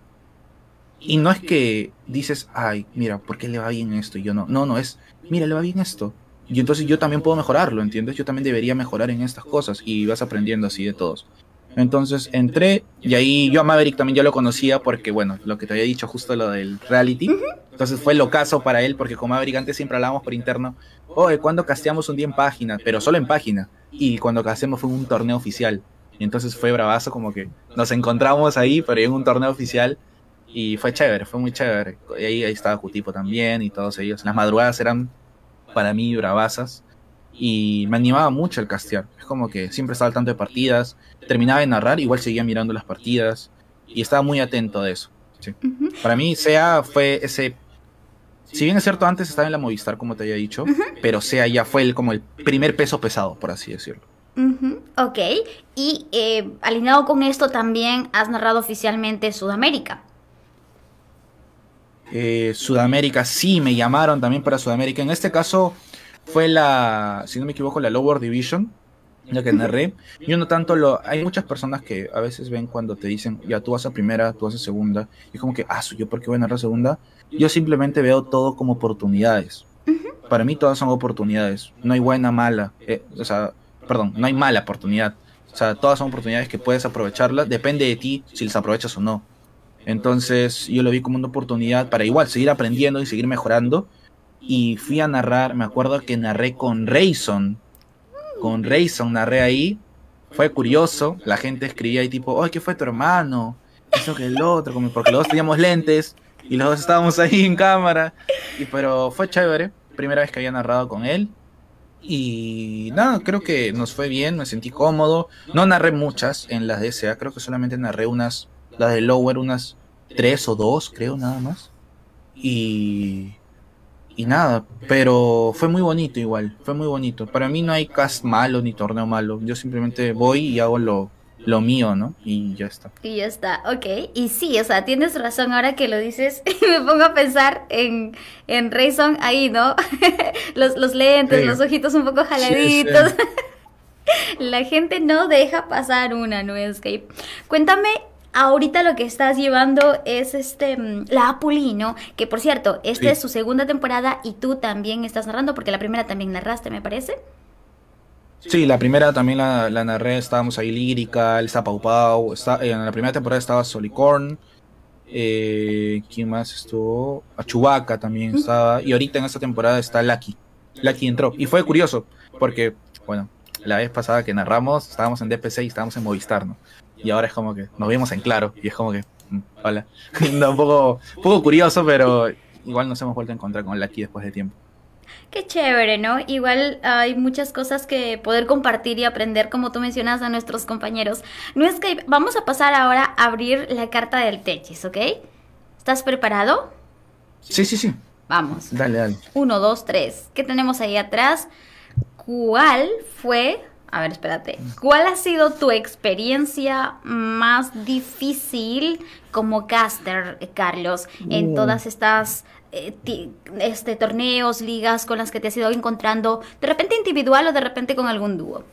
Speaker 3: Y no es que dices, ay, mira, ¿por qué le va bien esto? Y yo no. No, no, es, mira, le va bien esto. Y entonces yo también puedo mejorarlo, ¿entiendes? Yo también debería mejorar en estas cosas y vas aprendiendo así de todos. Entonces entré y ahí yo a Maverick también ya lo conocía porque, bueno, lo que te había dicho justo lo del reality. Entonces fue lo caso para él porque con Maverick antes siempre hablábamos por interno. Oye, cuando casteamos un día en página? Pero solo en página. Y cuando casteamos fue un torneo oficial. Y entonces fue bravazo como que nos encontramos ahí, pero en un torneo oficial. Y fue chévere, fue muy chévere. Y ahí, ahí estaba Jutipo también y todos ellos. Las madrugadas eran para mí bravasas y me animaba mucho el castear. Es como que siempre estaba al tanto de partidas, terminaba de narrar, igual seguía mirando las partidas y estaba muy atento de eso. Para mí, SEA fue ese. Si bien es cierto, antes estaba en la Movistar, como te había dicho, pero SEA ya fue el, como el primer peso pesado, por así decirlo.
Speaker 2: Ok, y eh, alineado con esto también has narrado oficialmente Sudamérica.
Speaker 3: Eh, Sudamérica, sí, me llamaron también para Sudamérica. En este caso fue la, si no me equivoco, la Lower Division, ya que narré. <laughs> Yo no tanto lo... Hay muchas personas que a veces ven cuando te dicen, ya tú vas a primera, tú vas a segunda, y como que, ah, ¿yo por qué voy a narrar segunda? Yo simplemente veo todo como oportunidades. Para mí todas son oportunidades. No hay buena, mala. Eh, o sea, perdón, no hay mala oportunidad. O sea, todas son oportunidades que puedes aprovecharlas. Depende de ti si las aprovechas o no. Entonces yo lo vi como una oportunidad para igual seguir aprendiendo y seguir mejorando. Y fui a narrar, me acuerdo que narré con Rayson. Con Rayson narré ahí. Fue curioso, la gente escribía ahí tipo, ¡ay, qué fue tu hermano! Eso que el otro, como porque los dos teníamos lentes y los dos estábamos ahí en cámara. Y pero fue chévere, primera vez que había narrado con él. Y nada, creo que nos fue bien, me sentí cómodo. No narré muchas en las DSA, creo que solamente narré unas las de Lower unas tres o dos, creo, nada más. Y, y nada, pero fue muy bonito igual, fue muy bonito. Para mí no hay cast malo ni torneo malo, yo simplemente voy y hago lo, lo mío, ¿no? Y ya está.
Speaker 2: Y ya está, ok. Y sí, o sea, tienes razón ahora que lo dices. <laughs> me pongo a pensar en, en Rayson ahí, ¿no? <laughs> los, los lentes, los ojitos un poco jaladitos. <laughs> La gente no deja pasar una, ¿no? Escape. Cuéntame Ahorita lo que estás llevando es este mm, la Apulino, que por cierto, esta es su segunda temporada y tú también estás narrando, porque la primera también narraste, me parece.
Speaker 3: Sí, la primera también la, narré, estábamos ahí lírica, el Pau Pau, está, en la primera temporada estaba Solicorn, eh, ¿quién más estuvo? A también estaba, y ahorita en esta temporada está Lucky. Lucky entró, y fue curioso, porque, bueno, la vez pasada que narramos estábamos en DPC y estábamos en Movistar, ¿no? Y ahora es como que nos vimos en claro y es como que, mm, hola. <laughs> un, poco, poco curioso, pero igual nos hemos vuelto a encontrar con Lucky después de tiempo.
Speaker 2: Qué chévere, ¿no? Igual hay muchas cosas que poder compartir y aprender, como tú mencionas, a nuestros compañeros. No es que vamos a pasar ahora a abrir la carta del Techis, ¿ok? ¿Estás preparado?
Speaker 3: Sí, sí, sí.
Speaker 2: Vamos.
Speaker 3: Dale, dale.
Speaker 2: Uno, dos, tres. ¿Qué tenemos ahí atrás? ¿Cuál fue a ver, espérate. ¿Cuál ha sido tu experiencia más difícil como caster, Carlos, en uh. todas estas eh, este, torneos, ligas con las que te has ido encontrando, de repente individual o de repente con algún dúo?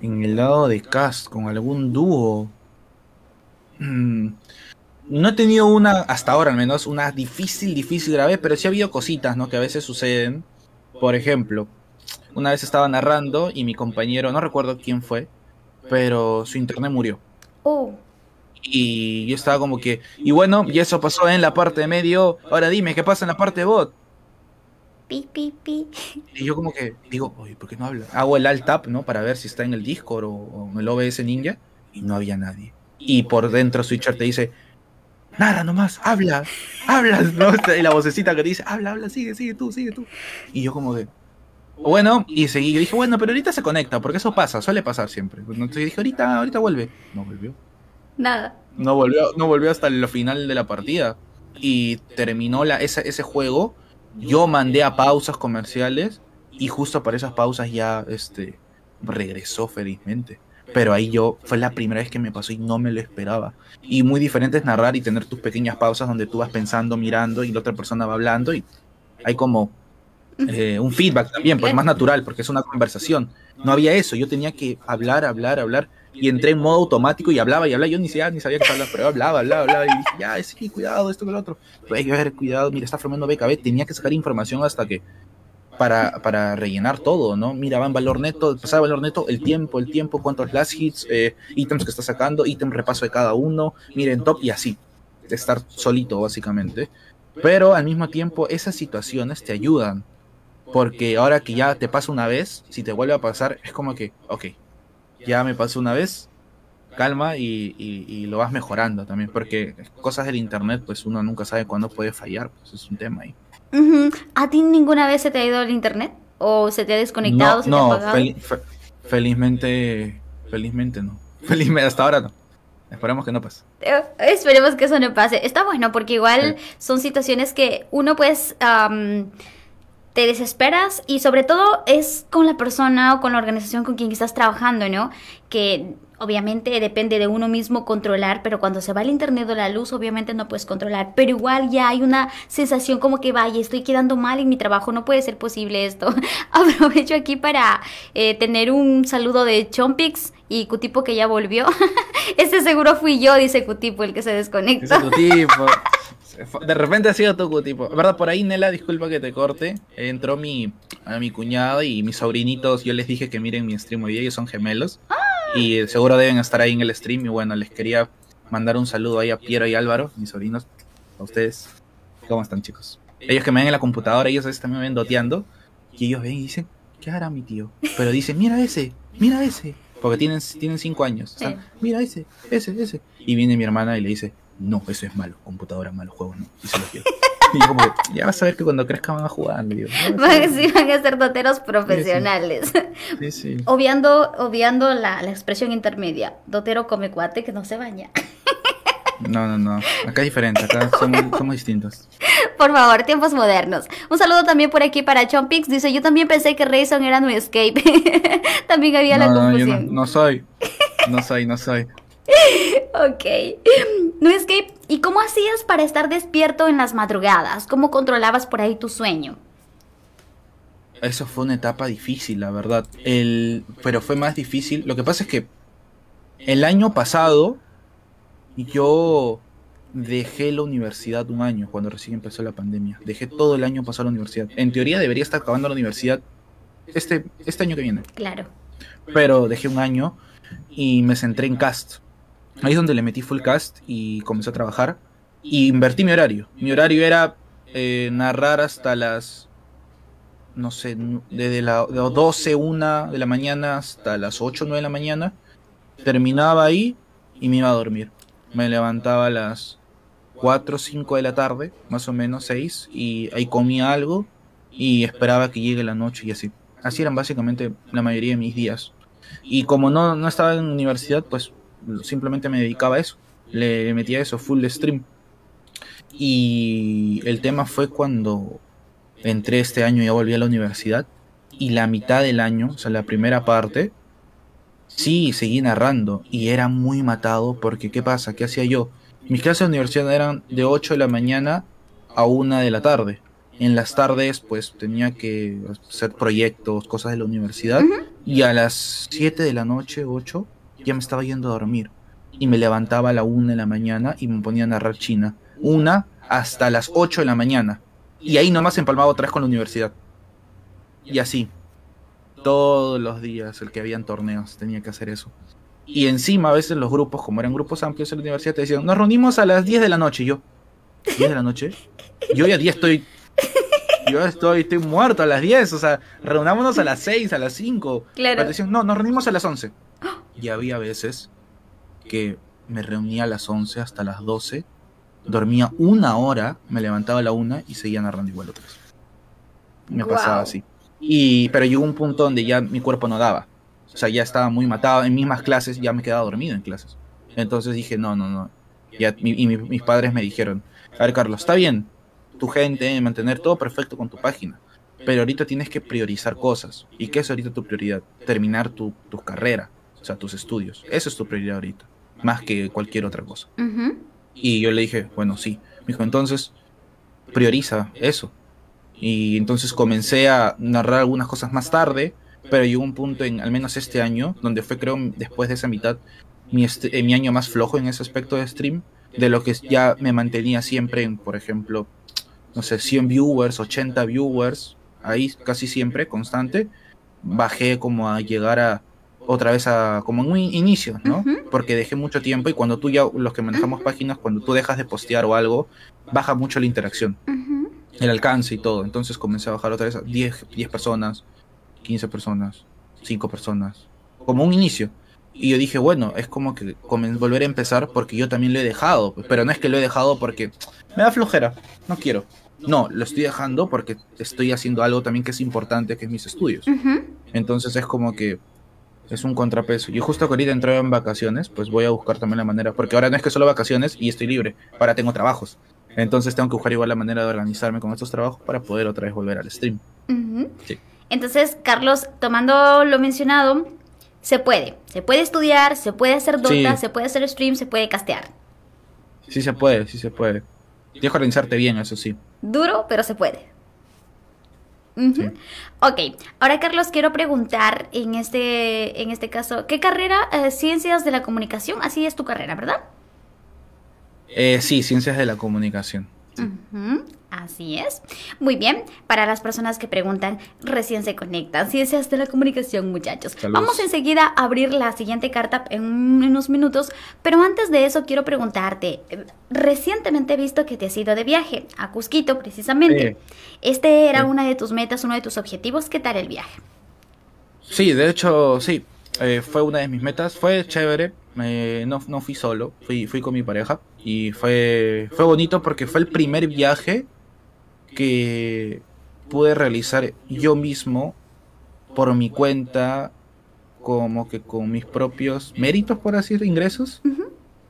Speaker 3: En el lado de cast, con algún dúo. Mm, no he tenido una, hasta ahora al menos, una difícil, difícil grave, pero sí ha habido cositas, ¿no? Que a veces suceden. Por ejemplo, una vez estaba narrando y mi compañero, no recuerdo quién fue, pero su internet murió.
Speaker 2: Oh.
Speaker 3: Y yo estaba como que, y bueno, y eso pasó en la parte de medio, ahora dime, ¿qué pasa en la parte de bot?
Speaker 2: Pi, pi, pi.
Speaker 3: Y yo como que digo, oye, ¿por qué no habla? Hago el alt tab, ¿no? Para ver si está en el Discord o, o en el OBS Ninja, y no había nadie. Y por dentro Switcher te dice, nada nomás, habla, habla, ¿no? <laughs> Y la vocecita que te dice, habla, habla, sigue, sigue tú, sigue tú. Y yo como de, bueno, y seguí, yo dije, bueno, pero ahorita se conecta, porque eso pasa, suele pasar siempre. Entonces dije, ahorita, ahorita vuelve. No volvió.
Speaker 2: Nada.
Speaker 3: No volvió, no volvió hasta el final de la partida. Y terminó la, ese, ese juego. Yo mandé a pausas comerciales. Y justo para esas pausas ya este, regresó felizmente. Pero ahí yo, fue la primera vez que me pasó y no me lo esperaba. Y muy diferente es narrar y tener tus pequeñas pausas donde tú vas pensando, mirando y la otra persona va hablando. Y hay como eh, un feedback también, pues más natural, porque es una conversación. No había eso, yo tenía que hablar, hablar, hablar, y entré en modo automático y hablaba y hablaba. Yo ni sabía, ni sabía qué hablar, pero hablaba, hablaba, hablaba, y dije, ya, sí, cuidado, esto que lo otro. Pero hay que ver, cuidado, mira, está formando BKB, tenía que sacar información hasta que. Para, para rellenar todo, ¿no? Mira, va en valor neto, pasaba valor neto, el tiempo, el tiempo, cuántos last hits, eh, ítems que está sacando, ítem repaso de cada uno, miren top y así. Estar solito, básicamente. Pero al mismo tiempo, esas situaciones te ayudan porque ahora que ya te pasa una vez, si te vuelve a pasar, es como que, ok, ya me pasó una vez, calma y, y, y, lo vas mejorando también. Porque cosas del internet, pues uno nunca sabe cuándo puede fallar, pues es un tema ahí.
Speaker 2: Uh -huh. ¿A ti ninguna vez se te ha ido el internet? ¿O se te ha desconectado?
Speaker 3: No,
Speaker 2: se
Speaker 3: no
Speaker 2: te ha
Speaker 3: fel fe felizmente, felizmente no. <laughs> Felizmente, hasta ahora no. Esperemos que no pase.
Speaker 2: Eh, esperemos que eso no pase. Está bueno porque igual sí. son situaciones que uno pues... Um, te desesperas y sobre todo es con la persona o con la organización con quien estás trabajando, ¿no? Que obviamente depende de uno mismo controlar, pero cuando se va el internet o la luz obviamente no puedes controlar, pero igual ya hay una sensación como que vaya, estoy quedando mal en mi trabajo, no puede ser posible esto. <laughs> Aprovecho aquí para eh, tener un saludo de Chompix y Cutipo que ya volvió. <laughs> Ese seguro fui yo, dice Cutipo, el que se desconectó.
Speaker 3: Ese Cutipo. <laughs> De repente ha sido tu tipo. ¿Verdad? Por ahí, Nela, disculpa que te corte. Entró mi, a mi cuñada y mis sobrinitos. Yo les dije que miren mi stream hoy día. Ellos son gemelos. Y seguro deben estar ahí en el stream. Y bueno, les quería mandar un saludo ahí a Piero y Álvaro, mis sobrinos. A ustedes. ¿Cómo están, chicos? Ellos que me ven en la computadora, ellos a veces también me ven doteando. Y ellos ven y dicen, ¿qué hará mi tío? Pero dicen, mira ese, mira ese. Porque tienen, tienen cinco años. Están, mira ese, ese, ese. Y viene mi hermana y le dice, no, eso es malo, computadora malo, juego no, y se lo quiero. Y yo como ya vas a ver que cuando crezca <laughs> van a jugar, digo,
Speaker 2: van, sí, van a ser doteros profesionales.
Speaker 3: Sí, sí. <laughs>
Speaker 2: Obviando, obviando la, la, expresión intermedia, dotero come cuate que no se baña. <laughs>
Speaker 3: No, no, no, acá es diferente, acá somos, somos distintos.
Speaker 2: Por favor, tiempos modernos. Un saludo también por aquí para Chompix, dice, yo también pensé que Rayson era no escape. también había
Speaker 3: no,
Speaker 2: la
Speaker 3: no,
Speaker 2: confusión.
Speaker 3: No, no soy, no soy, no soy. <laughs>
Speaker 2: Ok. No escape. ¿Y cómo hacías para estar despierto en las madrugadas? ¿Cómo controlabas por ahí tu sueño?
Speaker 3: Eso fue una etapa difícil, la verdad. El, pero fue más difícil. Lo que pasa es que el año pasado yo dejé la universidad un año cuando recién empezó la pandemia. Dejé todo el año pasado la universidad. En teoría debería estar acabando la universidad este, este año que viene.
Speaker 2: Claro.
Speaker 3: Pero dejé un año y me centré en cast. Ahí es donde le metí full cast y comencé a trabajar. Y invertí mi horario. Mi horario era eh, narrar hasta las. No sé, desde las 12, 1 de la mañana hasta las 8, 9 de la mañana. Terminaba ahí y me iba a dormir. Me levantaba a las 4, 5 de la tarde, más o menos 6, y ahí comía algo y esperaba que llegue la noche y así. Así eran básicamente la mayoría de mis días. Y como no, no estaba en universidad, pues simplemente me dedicaba a eso. Le metía eso, full stream. Y el tema fue cuando entré este año y ya volví a la universidad. Y la mitad del año, o sea, la primera parte, sí, seguí narrando. Y era muy matado porque, ¿qué pasa? ¿Qué hacía yo? Mis clases de universidad eran de 8 de la mañana a 1 de la tarde. En las tardes, pues tenía que hacer proyectos, cosas de la universidad. Uh -huh. Y a las 7 de la noche, 8, ya me estaba yendo a dormir. y me levantaba a la una de la mañana y me ponía a narrar China. Una hasta las 8 de la mañana. Y ahí nomás empalmaba otra vez con la universidad. Y así. Todos los días, el que habían torneos, tenía que hacer eso. Y encima, a veces los grupos, como eran grupos amplios en la universidad, te decían, nos reunimos a las 10 de la noche. Y yo, ¿10 de la noche? Yo ya 10 estoy. Yo estoy, estoy muerto a las 10. O sea, reunámonos a las 6, a las 5.
Speaker 2: Claro.
Speaker 3: Pero te decían, no, nos reunimos a las 11. Y había veces que me reunía a las 11 hasta las 12, dormía una hora, me levantaba a la una y seguía narrando igual otra vez. Me pasaba así. Y, pero llegó un punto donde ya mi cuerpo no daba. O sea, ya estaba muy matado. En mismas clases ya me quedaba dormido en clases. Entonces dije, no, no, no. Y mi- mis padres me dijeron, a ver, Carlos, está bien, tu gente, mantener todo perfecto con tu página. Pero ahorita tienes que priorizar cosas. ¿Y qué es ahorita tu prioridad? Terminar tu, tu carrera, o sea, tus estudios. Eso es tu prioridad ahorita, más que cualquier otra cosa. Y yo le dije, bueno, sí. Me dijo, entonces, prioriza eso. Y entonces comencé a narrar algunas cosas más tarde, pero llegó un punto en, al menos este año, donde fue creo después de esa mitad, mi, eh, mi año más flojo en ese aspecto de stream, de lo que ya me mantenía siempre en, por ejemplo, no sé, 100 viewers, 80 viewers, ahí casi siempre, constante, bajé como a llegar a otra vez a como en un inicio, ¿no? Porque dejé mucho tiempo y cuando tú ya, los que manejamos páginas, cuando tú dejas de postear o algo, baja mucho la interacción, el alcance y todo. Entonces comencé a bajar otra vez a 10, 10 personas, 15 personas, 5 personas, como un inicio. Y yo dije, bueno, es como que volver a empezar porque yo también lo he dejado, pero no es que lo he dejado porque me da flojera, no quiero. No, lo estoy dejando porque estoy haciendo algo también que es importante, que es mis estudios. Entonces es como que es un contrapeso. Yo justo que ahorita entré en vacaciones, pues voy a buscar también la manera, porque ahora no es que solo vacaciones y estoy libre, ahora tengo trabajos. Entonces tengo que buscar igual la manera de organizarme con estos trabajos para poder otra vez volver al stream. Sí.
Speaker 2: Entonces, Carlos, tomando lo mencionado, se puede. Se puede estudiar, se puede hacer Dota,
Speaker 3: Sí.
Speaker 2: se puede hacer stream, se puede castear.
Speaker 3: Sí se puede, sí se puede. Tienes que organizarte bien, eso sí.
Speaker 2: Duro, pero se puede. Ujú.
Speaker 3: Sí.
Speaker 2: Ok, ahora Carlos, quiero preguntar en este, en este caso, ¿qué carrera? Eh, Ciencias de la comunicación, así es tu carrera, ¿verdad?
Speaker 3: Eh, sí, ciencias de la comunicación.
Speaker 2: Así es. Muy bien, para las personas que preguntan, recién se conectan. Ciencias de la comunicación, muchachos. Vamos enseguida a abrir la siguiente carta en unos minutos, pero antes de eso quiero preguntarte, recientemente he visto que te has ido de viaje a Cusquito, precisamente. Este era
Speaker 3: Sí.
Speaker 2: una de tus metas, uno de tus objetivos. ¿Qué tal el viaje?
Speaker 3: Sí, de hecho, sí. eh, fue una de mis metas. Fue chévere. Eh, no, no fui solo. Fui, fui con mi pareja. Y fue, fue bonito porque fue el primer viaje que pude realizar yo mismo por mi cuenta. Como que con mis propios méritos, por así decirlo, ingresos.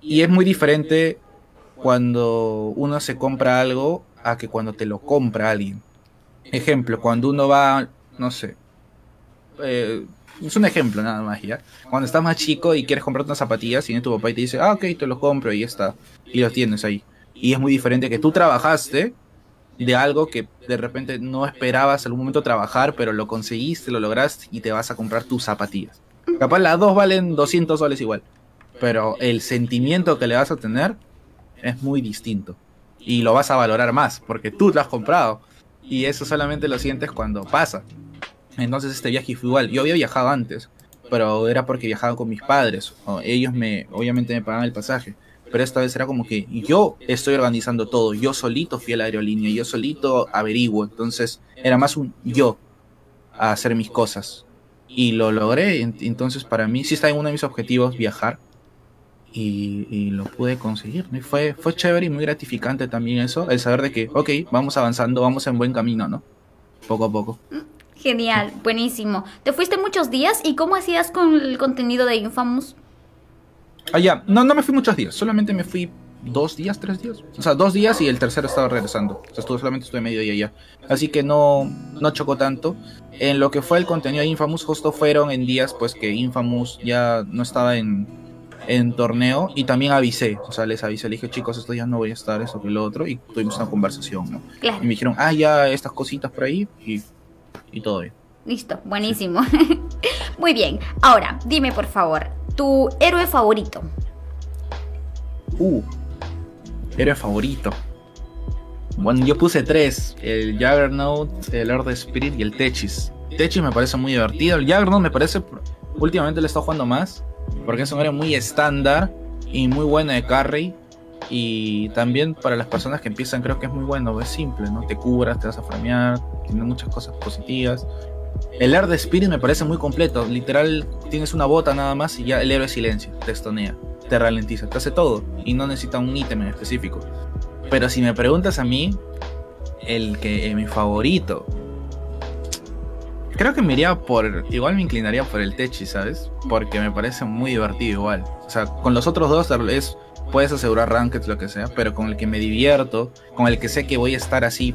Speaker 3: Y es muy diferente cuando uno se compra algo a que cuando te lo compra alguien. Ejemplo, cuando uno va, no sé, eh, es un ejemplo nada más, ¿ya? Cuando estás más chico y quieres comprar unas zapatillas, y viene tu papá y te dice, ah, ok, te lo compro y ya está. Y lo tienes ahí. Y es muy diferente que tú trabajaste de algo que de repente no esperabas algún momento trabajar, pero lo conseguiste, lo lograste y te vas a comprar tus zapatillas. Capaz las dos valen 200 soles igual. Pero el sentimiento que le vas a tener es muy distinto. Y lo vas a valorar más, porque tú lo has comprado. Y eso solamente lo sientes cuando pasa. Entonces este viaje fue igual. Yo había viajado antes, pero era porque viajaba con mis padres. o ellos me, obviamente me pagaban el pasaje. Pero esta vez era como que yo estoy organizando todo. Yo solito fui a la aerolínea, yo solito averiguo. Entonces era más un yo a hacer mis cosas. Y lo logré. ent- Entonces para mí sí está en uno de mis objetivos viajar. Y, lo pude conseguir. Y fue, fue chévere y muy gratificante también eso. El saber de que, ok, vamos avanzando, vamos en buen camino, ¿no? Poco a poco.
Speaker 2: Genial, buenísimo. ¿Te fuiste muchos días y cómo hacías con el contenido de Infamous?
Speaker 3: Ah, ya. No, no me fui muchos días. Solamente me fui dos días, tres días. O sea, dos días y el tercero estaba regresando. O sea, estuve, solamente estuve medio día allá. Así que no, no chocó tanto. En lo que fue el contenido de Infamous, justo fueron en días pues que Infamous ya no estaba en, en torneo. Y también avisé. O sea, les avisé, le dije, chicos, estos días no voy a estar, eso que lo otro. Y tuvimos una conversación, ¿no? Y
Speaker 2: Claro,
Speaker 3: me dijeron, ah, ya estas cositas por ahí. Y, y todo bien.
Speaker 2: listo, buenísimo. <laughs> Muy bien, ahora, dime por favor, tu héroe favorito.
Speaker 3: Uh, héroe favorito. Bueno, yo puse tres: el Juggernaut, el Earth Spirit y el Techis. Techis me parece muy divertido. El Juggernaut me parece. Últimamente le está jugando más. Porque es un héroe muy estándar y muy bueno de carry. Y también para las personas que empiezan, creo que es muy bueno. Es simple, ¿no? Te curas, te vas a framear, tiene muchas cosas positivas. El Earth Spirit me parece muy completo. Literal, tienes una bota nada más y ya el héroe silencio, te estonea, te ralentiza, te hace todo y no necesita un ítem en específico. Pero si me preguntas a mí, el que es mi favorito, creo que me iría por. Igual me inclinaría por el Techi, ¿sabes? Porque me parece muy divertido igual. O sea, con los otros dos es, puedes asegurar rankings, lo que sea, pero con el que me divierto, con el que sé que voy a estar así.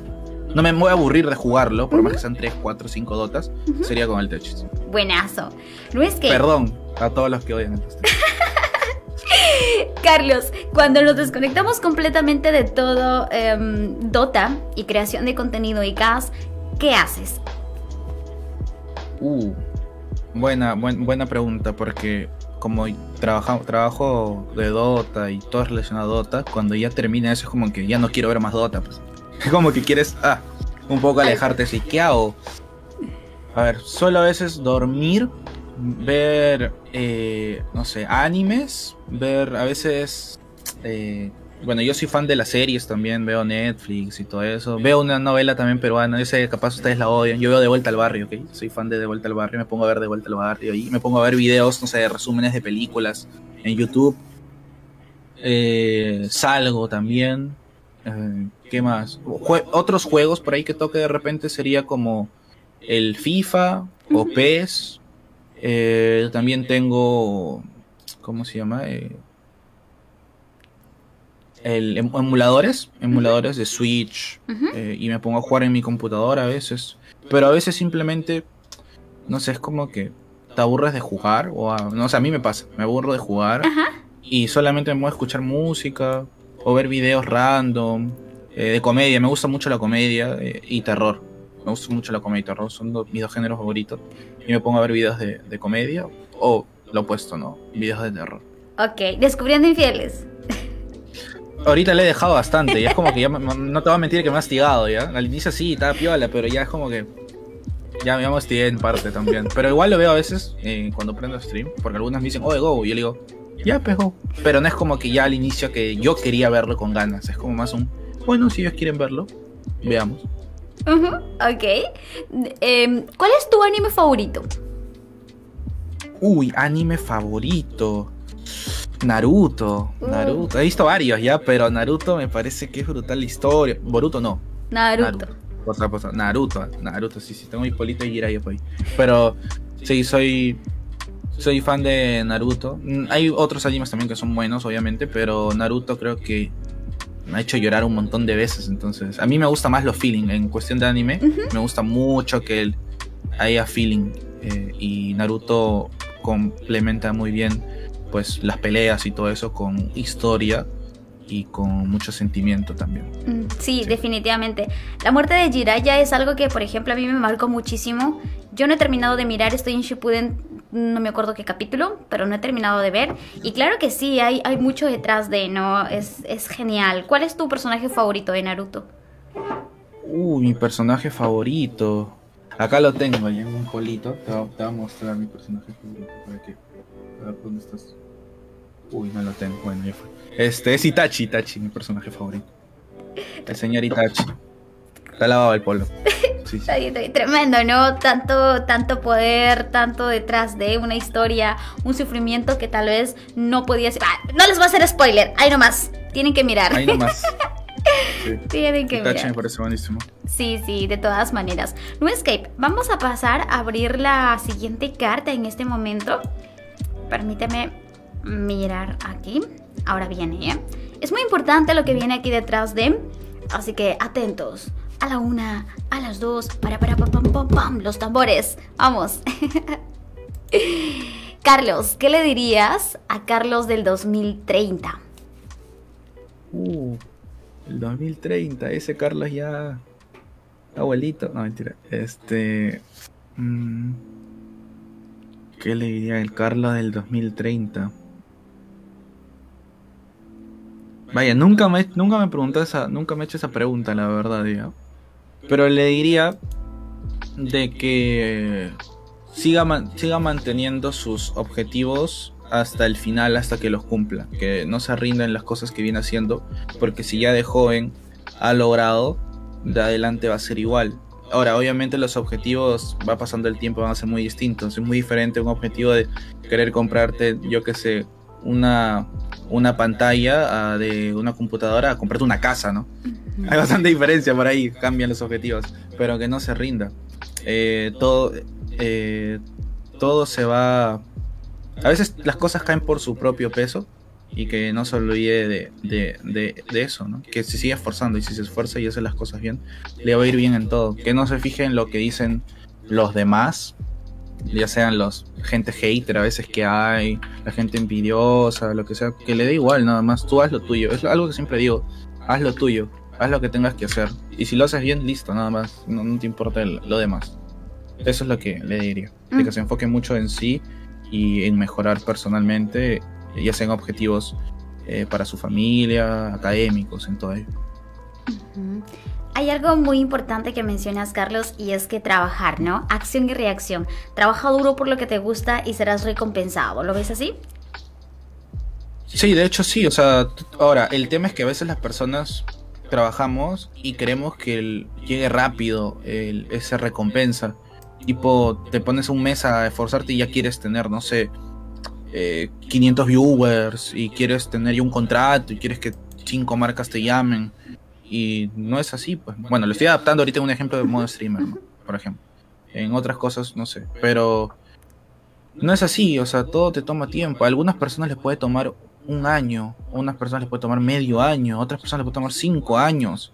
Speaker 3: No me voy a aburrir de jugarlo, por más que sean 3, 4, 5 dotas, sería con el Techis.
Speaker 2: Buenazo. No es que.
Speaker 3: Perdón a todos los que odian el <laughs>
Speaker 2: Carlos, cuando nos desconectamos completamente de todo em, Dota y creación de contenido y gas, ¿qué haces?
Speaker 3: Uh, buena, buena pregunta, porque como trabajo, trabajo de Dota y todo relacionado a Dota, cuando ya termina eso es como que ya no quiero ver más Dota. Pues. <laughs> Es como que quieres, ah, un poco alejarte así. ¿Qué hago? A ver, solo a veces dormir, ver, eh, no sé, animes, ver a veces eh, bueno, yo soy fan de las series también, veo Netflix y todo eso. Veo una novela también peruana, ese capaz ustedes la odian. Yo veo De Vuelta al Barrio, ¿ok? Soy fan de De Vuelta al Barrio, me pongo a ver De Vuelta al Barrio y me pongo a ver videos, no sé, resúmenes de películas en YouTube. Eh, salgo también. Eh, ¿Qué más? otros juegos por ahí que toque de repente sería como el FIFA o PES. Eh, también tengo, ¿cómo se llama? El, em, emuladores, emuladores de Switch, eh, y me pongo a jugar en mi computadora a veces. Pero a veces simplemente, no sé, es como que te aburres de jugar, o no sé, a mí me pasa, me aburro de jugar y solamente me voy a escuchar música o ver videos random, eh, de comedia, me gusta mucho la comedia eh, y terror. Me gusta mucho la comedia y terror, son mis dos géneros favoritos. Y me pongo a ver videos de, de comedia o lo opuesto, ¿no? Videos de terror.
Speaker 2: Ok, descubriendo infieles.
Speaker 3: Ahorita le he dejado bastante, ya es como que ya no te voy a mentir que me ha hastigado ya. Al inicio sí, estaba piola, pero ya es como que ya me hostigué en parte también. Pero igual lo veo a veces eh, cuando prendo stream, porque algunas me dicen, oh, go, y yo le digo, ya pegó. Pero no es como que ya al inicio que yo quería verlo con ganas, es como más un, bueno, si ellos quieren verlo, veamos.
Speaker 2: ok. Em, ¿Cuál es tu anime favorito?
Speaker 3: Uy, anime favorito. Naruto, Naruto. He visto varios ya, pero Naruto me parece que es brutal la historia. Boruto no.
Speaker 2: Naruto.
Speaker 3: Naruto. Naruto, Naruto, sí, sí, tengo mi polito y Jiraiya por ahí. Pero sí, soy soy fan de Naruto. Mm, hay otros animes también que son buenos, obviamente, pero Naruto creo que me ha hecho llorar un montón de veces. Entonces, a mí me gusta más los feeling. En cuestión de anime, me gusta mucho que haya feeling. Eh, y Naruto complementa muy bien pues las peleas y todo eso con historia y con mucho sentimiento también.
Speaker 2: Mm, sí, definitivamente. La muerte de Jiraiya es algo que, por ejemplo, a mí me marcó muchísimo. Yo no he terminado de mirar, estoy en Shippuden, no me acuerdo qué capítulo, pero no he terminado de ver. Y claro que sí, hay, hay mucho detrás de, ¿no? Es, es genial. ¿Cuál es tu personaje favorito de Naruto?
Speaker 3: Uh, mi personaje favorito. Acá lo tengo, ahí en un polito. Te voy, a mostrar mi personaje favorito para que... Ver, ¿dónde estás? Uy, no lo tengo. Bueno, ya fue. Este es Itachi, Itachi, mi personaje favorito. El señor Itachi. Está lavado el polo.
Speaker 2: Sí, sí. Tremendo, ¿no? Tanto, tanto poder, tanto detrás de una historia, un sufrimiento que tal vez no podía ser. Ah, no les voy a hacer spoiler, ahí nomás. Tienen que mirar.
Speaker 3: Ahí nomás. <laughs>
Speaker 2: Tienen que
Speaker 3: Itachi me parece buenísimo.
Speaker 2: Sí, sí, de todas maneras. No escape. Vamos a pasar a abrir la siguiente carta en este momento. Permíteme mirar aquí. Ahora viene, ¿eh? Es muy importante lo que viene aquí detrás de. Así que atentos. A la una, a las dos, para, para, pam, pam, pam, pam, los tambores. Vamos. <laughs> Carlos, ¿qué le dirías a Carlos del 2030?
Speaker 3: Uh, el 2030, ese Carlos ya. Abuelito, no mentira. Este. Mm, ¿Qué le diría el Carlos del 2030? Vaya, nunca me, nunca me preguntó esa, nunca me he hecho esa pregunta, la verdad, digo. Pero le diría de que siga, siga manteniendo sus objetivos hasta el final, hasta que los cumpla. Que no se rinda en las cosas que viene haciendo, porque si ya de joven ha logrado, de adelante va a ser igual. Ahora, obviamente los objetivos, va pasando el tiempo, van a ser muy distintos. Es muy diferente un objetivo de querer comprarte, yo que sé, una, una pantalla de una computadora a comprarte una casa, ¿no? Hay bastante diferencia por ahí, cambian los objetivos, pero que no se rinda. Eh, todo, eh, todo se va... A veces las cosas caen por su propio peso y que no se olvide de, de, de, eso, ¿no? Que se siga esforzando y si se esfuerza y hace las cosas bien, le va a ir bien en todo. Que no se fije en lo que dicen los demás, ya sean los gente hater a veces que hay, la gente envidiosa, lo que sea, que le dé igual nada más, tú haz lo tuyo, es algo que siempre digo, haz lo tuyo, haz lo que tengas que hacer, y si lo haces bien, listo, nada más, no, te importa lo demás. Eso es lo que le diría, de que mm. se enfoque mucho en sí y en mejorar personalmente, ya sean objetivos eh, para su familia, académicos, en todo ello.
Speaker 2: Hay algo muy importante que mencionas, Carlos, y es que trabajar, ¿no? Acción y reacción. Trabaja duro por lo que te gusta y serás recompensado. ¿Lo ves así?
Speaker 3: Sí, de hecho sí. O sea, ahora, el tema es que a veces las personas trabajamos y queremos que llegue rápido el, esa recompensa. Tipo, te pones un mes a esforzarte y ya quieres tener, no sé, 500 eh, viewers y quieres tener un contrato y quieres que cinco marcas te llamen y no es así, pues. Bueno, lo estoy adaptando ahorita un ejemplo de modo streamer, por ejemplo. En otras cosas, no sé. Pero no es así, o sea, todo te toma tiempo. A algunas personas les puede tomar un año, a unas personas les puede tomar medio año, a otras personas les puede tomar cinco años.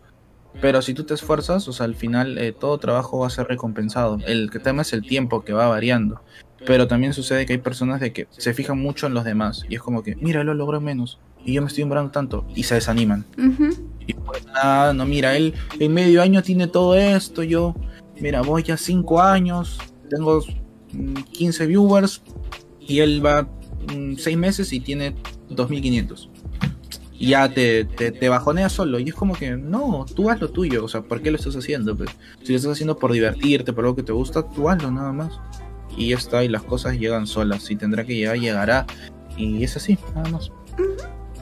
Speaker 3: Pero si tú te esfuerzas, o sea, al final eh, todo trabajo va a ser recompensado. El tema es el tiempo que va variando. Pero también sucede que hay personas de que se fijan mucho en los demás. Y es como que, mira, lo logró menos. Y yo me estoy demorando tanto. Y se desaniman. Y pues nada, no, mira, él en medio año tiene todo esto, yo, mira, voy ya 5 años, tengo 15 mm, viewers y él va 6 mm, meses y tiene 2500. Y ya te, te, te, bajonea solo. Y es como que, no, tú haz lo tuyo. O sea, ¿por qué lo estás haciendo? Pues, si lo estás haciendo por divertirte, por algo que te gusta, tú hazlo nada más. Y ya está, y las cosas llegan solas. Si tendrá que llegar, llegará. Y es así, nada más.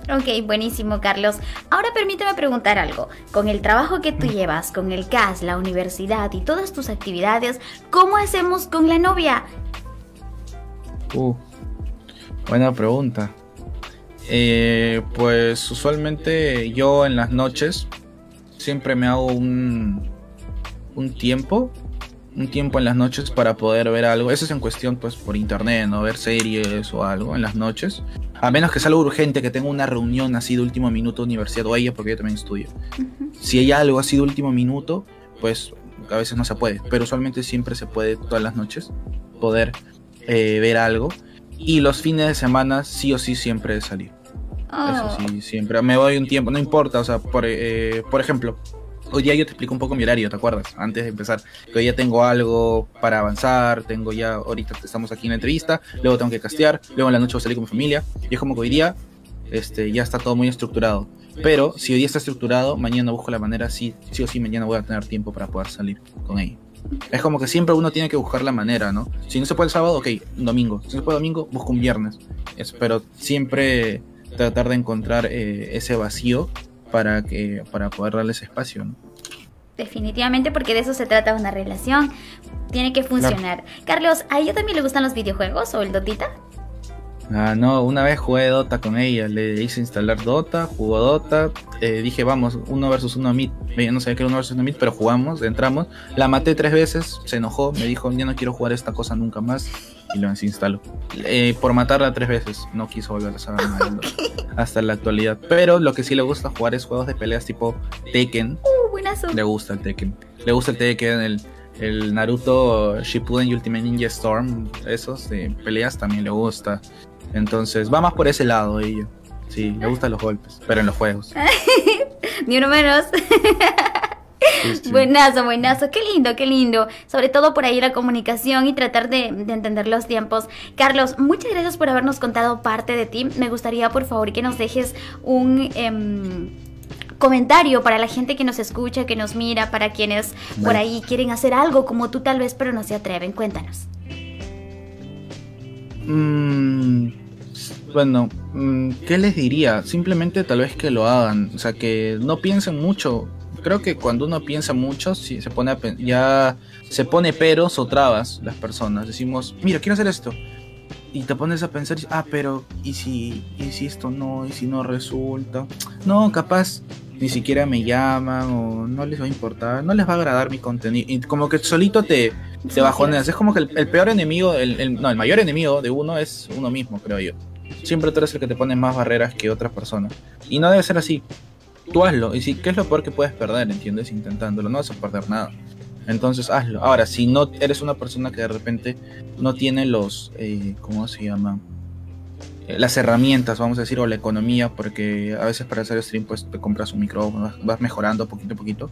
Speaker 2: Ok, buenísimo, Carlos. Ahora permíteme preguntar algo. Con el trabajo que tú llevas, con el CAS, la universidad y todas tus actividades, ¿cómo hacemos con la novia?
Speaker 3: Uh, buena pregunta. Eh, pues usualmente yo en las noches siempre me hago un, un tiempo un tiempo en las noches para poder ver algo. Eso es en cuestión, pues, por internet, ¿no? Ver series o algo en las noches. A menos que sea algo urgente, que tenga una reunión así de último minuto universidad o ella, porque yo también estudio. Si hay algo así de último minuto, pues a veces no se puede. Pero usualmente siempre se puede todas las noches poder eh, ver algo. Y los fines de semana sí o sí siempre salir. Eso oh. sí, siempre. Me voy un tiempo, no importa. O sea, por, eh, por ejemplo, Hoy día yo te explico un poco mi horario, ¿te acuerdas? Antes de empezar, que hoy ya tengo algo para avanzar, tengo ya, ahorita estamos aquí en la entrevista, luego tengo que castear, luego en la noche voy a salir con mi familia, y es como que hoy día este, ya está todo muy estructurado. Pero si hoy día está estructurado, mañana busco la manera, sí, sí o sí, mañana voy a tener tiempo para poder salir con ella. Es como que siempre uno tiene que buscar la manera, ¿no? Si no se puede el sábado, ok, un domingo. Si no se puede domingo, busco un viernes. pero siempre tratar de encontrar eh, ese vacío para, que, para poder darle ese espacio. ¿no?
Speaker 2: Definitivamente porque de eso se trata una relación. Tiene que funcionar. Carlos, ¿a ella también le gustan los videojuegos o el Dotita?
Speaker 3: Ah, no, una vez jugué Dota con ella, le hice instalar Dota, jugó Dota, eh, dije vamos, uno versus uno mid, no sabía que era uno versus uno mid, pero jugamos, entramos, la maté tres veces, se enojó, me dijo ya no quiero jugar esta cosa nunca más y lo desinstaló. Eh, por matarla tres veces, no quiso volver a saber nada <laughs> hasta la actualidad. Pero lo que sí le gusta jugar es juegos de peleas tipo Tekken.
Speaker 2: Uh,
Speaker 3: le gusta el Tekken. Le gusta el Tekken, el, el Naruto Shippuden y Ultimate Ninja Storm, esos de peleas también le gusta. Entonces va más por ese lado ello. Sí, le gustan los golpes, pero en los juegos. <laughs>
Speaker 2: Ni uno menos. Buenazo, buenazo. Qué lindo, qué lindo. Sobre todo por ahí la comunicación y tratar de, entender los tiempos. Carlos, muchas gracias por habernos contado parte de ti. Me gustaría, por favor, que nos dejes un... Em, comentario para la gente que nos escucha, que nos mira, para quienes por ahí quieren hacer algo como tú tal vez, pero no se atreven. Cuéntanos.
Speaker 3: Mm, bueno, mm, ¿qué les diría? Simplemente tal vez que lo hagan, o sea, que no piensen mucho. Creo que cuando uno piensa mucho, si se pone ya se pone peros o trabas las personas. Decimos, mira, quiero hacer esto. Y te pones a pensar, ah, pero ¿y si, ¿y si esto no? ¿Y si no resulta? No, capaz ni siquiera me llaman o no les va a importar, no les va a agradar mi contenido. Y como que solito te, te bajoneas. Es como que el, peor enemigo, el, no, el mayor enemigo de uno es uno mismo, creo yo. Siempre tú eres el que te pone más barreras que otras personas. Y no debe ser así. Tú hazlo. Y si, ¿qué es lo peor que puedes perder, entiendes? Intentándolo. No vas a perder nada. Entonces hazlo. Ahora, si no eres una persona que de repente no tiene los, eh, ¿cómo se llama? Eh, las herramientas, vamos a decir, o la economía, porque a veces para hacer stream pues te compras un micrófono, vas mejorando poquito a poquito.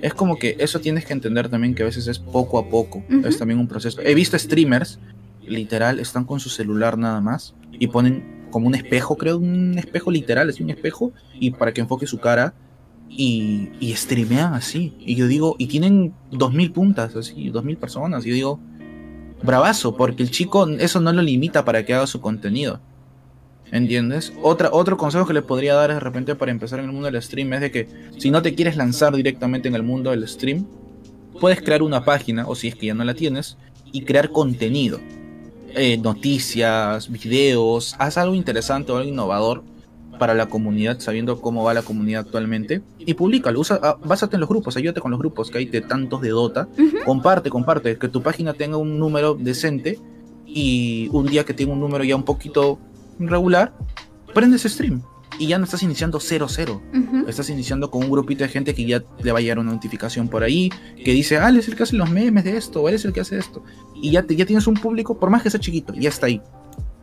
Speaker 3: Es como que eso tienes que entender también que a veces es poco a poco, es también un proceso. He visto streamers, literal, están con su celular nada más y ponen como un espejo, creo, un espejo literal, así un espejo, y para que enfoque su cara y, y streamean así. Y yo digo, y tienen dos mil puntas, así, dos mil personas. Y yo digo, bravazo, porque el chico eso no lo limita para que haga su contenido. ¿Entiendes? Otra, otro consejo que le podría dar de repente para empezar en el mundo del stream es de que si no te quieres lanzar directamente en el mundo del stream, puedes crear una página, o si es que ya no la tienes, y crear contenido. Eh, noticias, videos, haz algo interesante o algo innovador para la comunidad, sabiendo cómo va la comunidad actualmente, y públicalo, usa, ah, básate en los grupos, ayúdate con los grupos que hay de tantos de Dota, comparte, comparte, que tu página tenga un número decente y un día que tenga un número ya un poquito regular, prendes stream y ya no estás iniciando 0-0. Estás iniciando con un grupito de gente que ya le va a llegar una notificación por ahí que dice, ah, él es el que hace los memes de esto, o él es el que hace esto. Y ya, te, ya tienes un público, por más que sea chiquito, ya está ahí.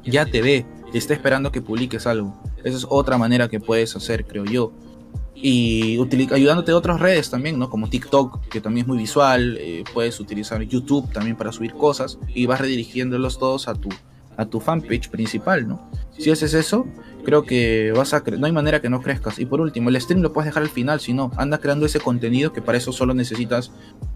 Speaker 3: Ya te ve, te está esperando que publiques algo. Esa es otra manera que puedes hacer, creo yo. Y ayudándote de otras redes también, ¿no? Como TikTok, que también es muy visual. Eh, puedes utilizar YouTube también para subir cosas. Y vas redirigiéndolos todos a tu, a tu fanpage principal, ¿no? Si haces eso, creo que vas a no hay manera que no crezcas. Y por último, el stream lo puedes dejar al final, si no, anda creando ese contenido que para eso solo necesitas.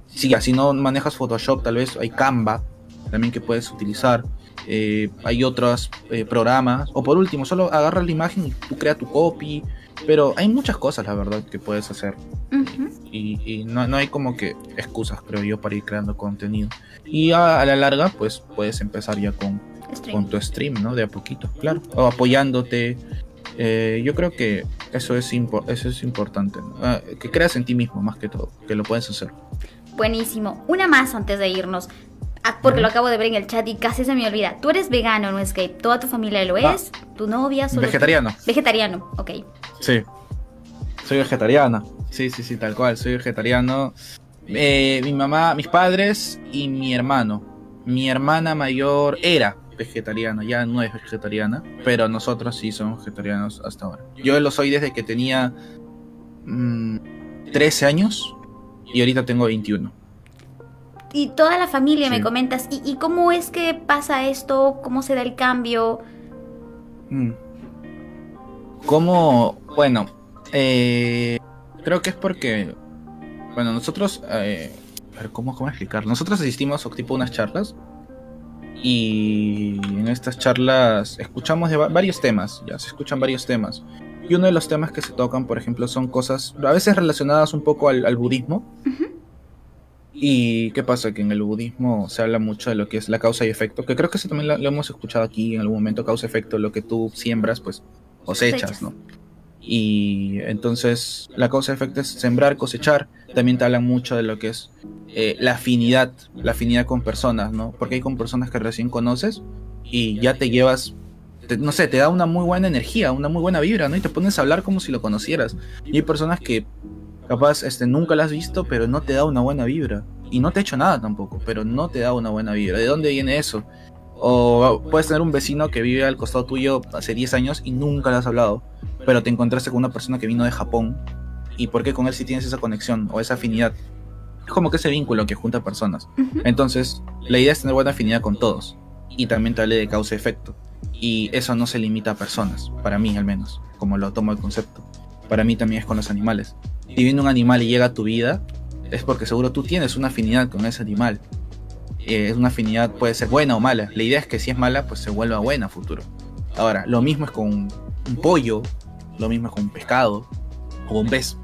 Speaker 3: Si, si no manejas Photoshop, tal vez hay Canva también que puedes utilizar. Eh, hay otros eh, programas. O por último, solo agarra la imagen y tú crea tu copy. Pero hay muchas cosas, la verdad, que puedes hacer. Y, no, no, hay como que excusas, creo yo, para ir creando contenido. Y a la larga, pues puedes empezar ya con con tu stream, ¿no? De a poquito, claro. O apoyándote. Eh, yo creo que eso es, eso es importante. Ah, que creas en ti mismo más que todo, que lo puedes hacer.
Speaker 2: Buenísimo. Una más antes de irnos. Ah, porque lo acabo de ver en el chat y casi se me olvida. Tú eres vegano, ¿no es que toda tu familia lo ah. es? ¿Tu novia?
Speaker 3: Vegetariano.
Speaker 2: Vegetariano, ok.
Speaker 3: Sí. Soy vegetariana. Sí, sí, sí, tal cual. Soy vegetariano. Eh, mi mamá, mis padres y mi hermano. Mi hermana mayor era vegetariana, ya no es vegetariana, pero nosotros sí somos vegetarianos hasta ahora. Yo lo soy desde que tenía 13 mm, años y ahorita tengo 21.
Speaker 2: Y toda la familia me comentas, ¿Y, cómo es que pasa esto? ¿Cómo se da el cambio?
Speaker 3: Mm. ¿Cómo? Bueno, eh, creo que es porque, bueno, nosotros, eh, ¿cómo, ¿cómo explicar? Nosotros asistimos a tipo unas charlas y en estas charlas escuchamos de varios temas, ya se escuchan varios temas. Y uno de los temas que se tocan, por ejemplo, son cosas a veces relacionadas un poco al, budismo. Y qué pasa, que en el budismo se habla mucho de lo que es la causa y efecto, que creo que eso también lo, hemos escuchado aquí en algún momento, causa y efecto, lo que tú siembras, pues cosechas, ¿no? Y entonces la causa efecto es sembrar, cosechar. También te hablan mucho de lo que es eh, la afinidad, la afinidad con personas, ¿no? Porque hay con personas que recién conoces y ya te llevas, no sé, te da una muy buena energía, una muy buena vibra, ¿no? Y te pones a hablar como si lo conocieras. Y hay personas que capaz este, nunca la has visto, pero no te da una buena vibra. Y no te ha hecho nada tampoco, pero no te da una buena vibra. ¿De dónde viene eso? O puedes tener un vecino que vive al costado tuyo hace 10 años y nunca le has hablado, pero te encontraste con una persona que vino de Japón y por qué con él sí tienes esa conexión o esa afinidad. Es como que ese vínculo que junta personas. Entonces, la idea es tener buena afinidad con todos. Y también te hablé de causa-efecto. Y eso no se limita a personas, para mí al menos, como lo tomo el concepto. Para mí también es con los animales. Si viene un animal y llega a tu vida, es porque seguro tú tienes una afinidad con ese animal. Eh, es una afinidad, puede ser buena o mala. La idea es que si es mala, pues se vuelva buena a futuro. Ahora, lo mismo es con un pollo, lo mismo es con un pescado o un pez.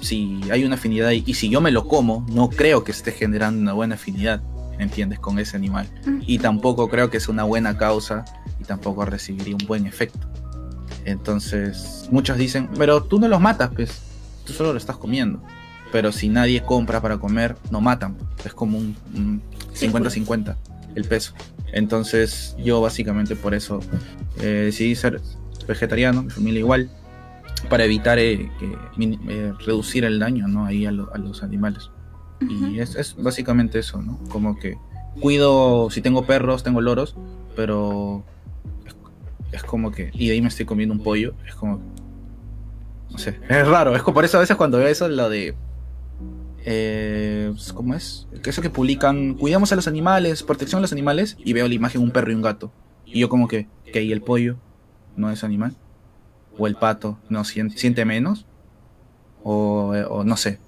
Speaker 3: Si hay una afinidad y, y si yo me lo como, no creo que esté generando una buena afinidad, ¿entiendes? Con ese animal. Y tampoco creo que sea una buena causa y tampoco recibiría un buen efecto. Entonces, muchos dicen, pero tú no los matas, pues, tú solo lo estás comiendo. Pero si nadie compra para comer, no matan. Es como un un 50-50 el peso. Entonces, yo básicamente por eso eh, decidí ser vegetariano, mi familia igual, para evitar eh, que, eh, reducir el daño ¿no? ahí a, lo- a los animales. Y es, es básicamente eso, ¿no? Como que cuido, si tengo perros, tengo loros, pero es, es como que, y de ahí me estoy comiendo un pollo, es como, no sé, es raro, es como por eso a veces cuando veo eso, lo de, eh, ¿cómo es? Que eso que publican, cuidamos a los animales, protección a los animales, y veo la imagen de un perro y un gato, y yo como que, que ¿y el pollo no es animal? ¿O el pato no siente, siente menos? O, o no sé.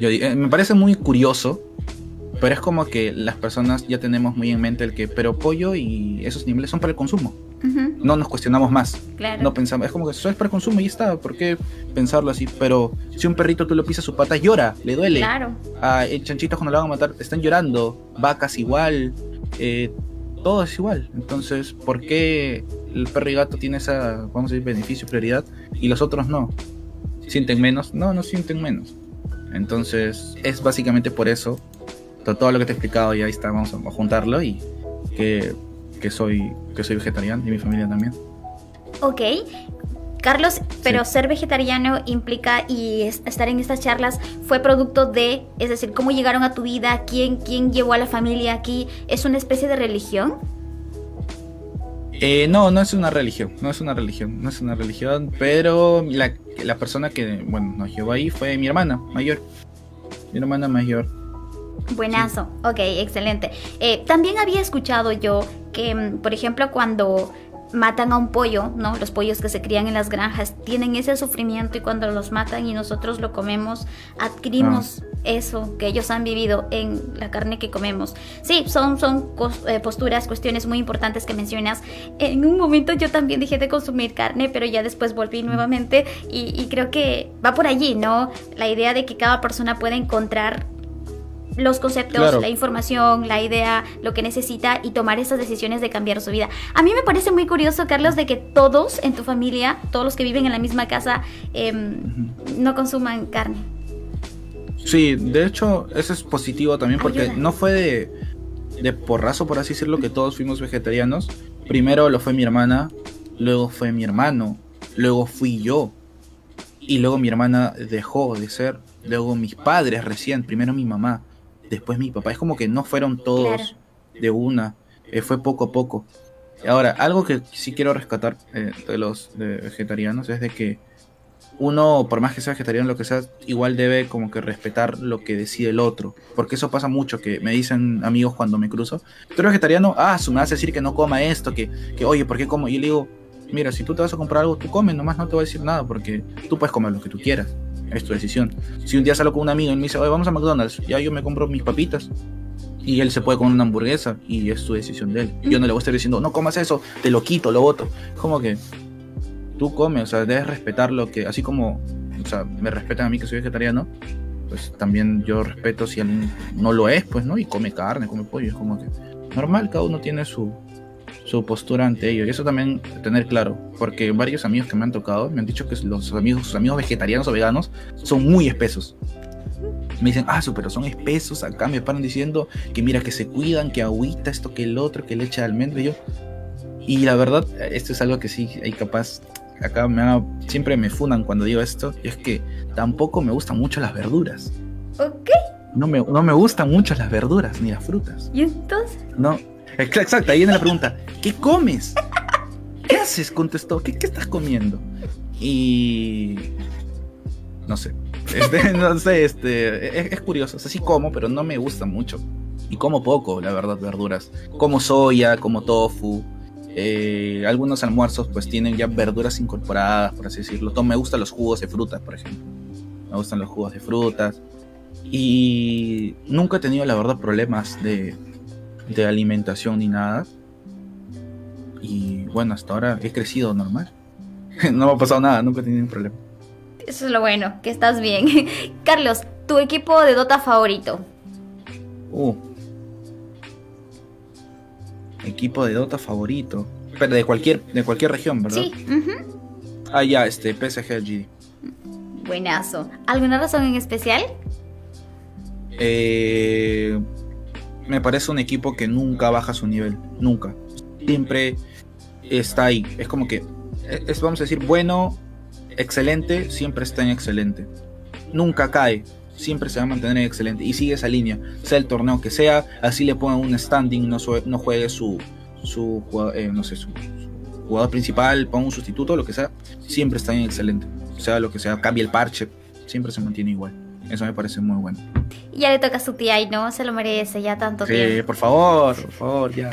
Speaker 3: Yo, eh, me parece muy curioso, pero es como que las personas ya tenemos muy en mente el que, pero pollo y esos animales son para el consumo. No nos cuestionamos más.
Speaker 2: Claro.
Speaker 3: No pensamos, es como que eso es para el consumo y está. ¿Por qué pensarlo así? Pero si un perrito tú le pisas su pata, llora, le duele.
Speaker 2: Claro.
Speaker 3: Ah, chanchitos cuando lo van a matar están llorando. Vacas igual. eh, todo es igual. Entonces, ¿por qué el perro y gato tiene esa, vamos a decir, beneficio, prioridad y los otros no? ¿Sienten menos? No, no sienten menos. Entonces, es básicamente por eso. to- Todo lo que te he explicado ya está, vamos a juntarlo y que, que soy que soy vegetariano y mi familia también.
Speaker 2: Ok. Carlos, pero
Speaker 3: Sí.
Speaker 2: ser vegetariano implica y es- estar en estas charlas fue producto de, es decir, cómo llegaron a tu vida, quién, quién llevó a la familia aquí, es una especie de religión.
Speaker 3: Eh, no, no es una religión, no es una religión, no es una religión, pero la, la persona que, bueno, nos llevó ahí fue mi hermana mayor, mi hermana mayor.
Speaker 2: Buenazo, ok, excelente. Eh, también había escuchado yo que, mm, por ejemplo, cuando matan a un pollo, ¿no? Los pollos que se crían en las granjas tienen ese sufrimiento y cuando los matan y nosotros lo comemos, adquirimos eso que ellos han vivido en la carne que comemos. Sí, son, son eh, posturas, cuestiones muy importantes que mencionas. En un momento yo también dejé de consumir carne, pero ya después volví nuevamente y, y creo que va por allí, ¿no? La idea de que cada persona pueda encontrar los conceptos,
Speaker 3: Claro.
Speaker 2: la información, la idea, lo que necesita y tomar esas decisiones de cambiar su vida. A mí me parece muy curioso, Carlos, de que todos en tu familia, todos los que viven en la misma casa, em, no consuman carne.
Speaker 3: Sí, de hecho, eso es positivo también porque
Speaker 2: Ayuda.
Speaker 3: no fue de, de porrazo, por así decirlo, que todos fuimos vegetarianos. Primero lo fue mi hermana, luego fue mi hermano, luego fui yo. Y luego mi hermana dejó de ser, luego mis padres recién, primero mi mamá, después mi papá. Es como que no fueron todos
Speaker 2: Claro.
Speaker 3: de una, eh, fue poco a poco. Ahora, algo que sí quiero rescatar eh, de los de vegetarianos es de que uno, por más que sea vegetariano, lo que sea, igual debe como que respetar lo que decide el otro. Porque eso pasa mucho, que me dicen amigos cuando me cruzo, tú eres vegetariano, ah, su me vas a decir que no coma esto, que, que oye, ¿por qué como? Y yo le digo, mira, si tú te vas a comprar algo, tú comes, nomás no te voy a decir nada, porque tú puedes comer lo que tú quieras, es tu decisión. Si un día salgo con un amigo y me dice, vamos a McDonald's, ya yo me compro mis papitas. Y él se puede comer una hamburguesa y es su decisión de él. Yo no le voy a estar diciendo, no comas eso, te lo quito, lo otro. Como que tú comes, o sea, debes respetar lo que, así como, o sea, me respetan a mí que soy vegetariano, pues también yo respeto si alguien no lo es, pues, ¿no? Y come carne, come pollo, es como que normal, cada uno tiene su, su postura ante ello. Y eso también tener claro, porque varios amigos que me han tocado me han dicho que los amigos, sus amigos vegetarianos o veganos son muy espesos. Me dicen, ah, pero son espesos, acá me paran diciendo que mira que se cuidan, que agüita, esto, que el otro, que leche de almendra, y yo. Y la verdad, esto es algo que sí hay capaz acá me ha- siempre me funan cuando digo esto, y es que tampoco me gustan mucho las verduras.
Speaker 2: Ok,
Speaker 3: No me, no me gustan mucho las verduras ni las frutas.
Speaker 2: y entonces,
Speaker 3: No. Ex- Exacto, ahí viene la pregunta. ¿Qué comes? ¿Qué haces? Contestó. ¿Qué, estás comiendo? Y... No sé. Este, <laughs> no sé, este, es, curioso. O sea, como, pero no me gusta mucho. Y como poco, la verdad, verduras. Como soya, como tofu. Eh, algunos almuerzos pues tienen ya verduras incorporadas, por así decirlo. Me gustan los jugos de frutas, por ejemplo. Me gustan los jugos de frutas. Y nunca he tenido, la verdad, problemas de, de alimentación ni nada. Y bueno, hasta ahora he crecido normal. <laughs> no me ha pasado nada, nunca he tenido un problema.
Speaker 2: Eso es lo bueno, que estás bien. <laughs> Carlos, tu equipo de Dota favorito.
Speaker 3: Uh. Equipo de Dota favorito. Pero de cualquier, de cualquier región, ¿verdad?
Speaker 2: Sí.
Speaker 3: Ah, ya, este, PSG GD.
Speaker 2: Buenazo. ¿Alguna razón en especial?
Speaker 3: Eh, me parece un equipo que nunca baja su nivel. Nunca. Siempre está ahí. Es como que, es, vamos a decir, bueno, excelente, siempre está en excelente. Nunca cae, siempre se va a mantener en excelente y sigue esa línea, sea el torneo que sea, así le pongan un standing, no, juegue su, su, eh, sé, su, jugador principal, ponga un sustituto, lo que sea, siempre está en excelente. Sea lo que sea, cambie el parche, siempre se mantiene igual. Eso me parece muy bueno.
Speaker 2: Y ya le toca a su tía y no se lo merece ya tanto tiempo.
Speaker 3: Sí, por favor, por favor, ya.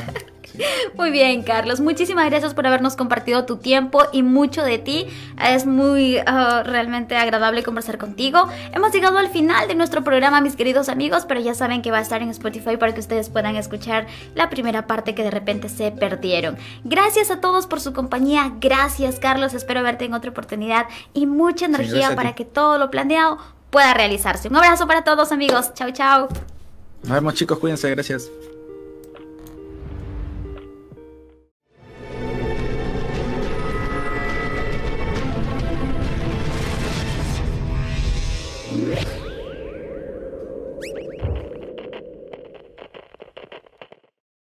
Speaker 3: <laughs>
Speaker 2: Muy bien, Carlos. Muchísimas gracias por habernos compartido tu tiempo y mucho de ti. Es muy ah, realmente agradable conversar contigo. Hemos llegado al final de nuestro programa, mis queridos amigos, pero ya saben que va a estar en Spotify para que ustedes puedan escuchar la primera parte que de repente se perdieron. Gracias a todos por su compañía. Gracias, Carlos. Espero verte en otra oportunidad y mucha energía para que todo lo planeado pueda realizarse. Un abrazo para todos, amigos. Chao, chao.
Speaker 3: Nos vemos, chicos. Cuídense. Gracias.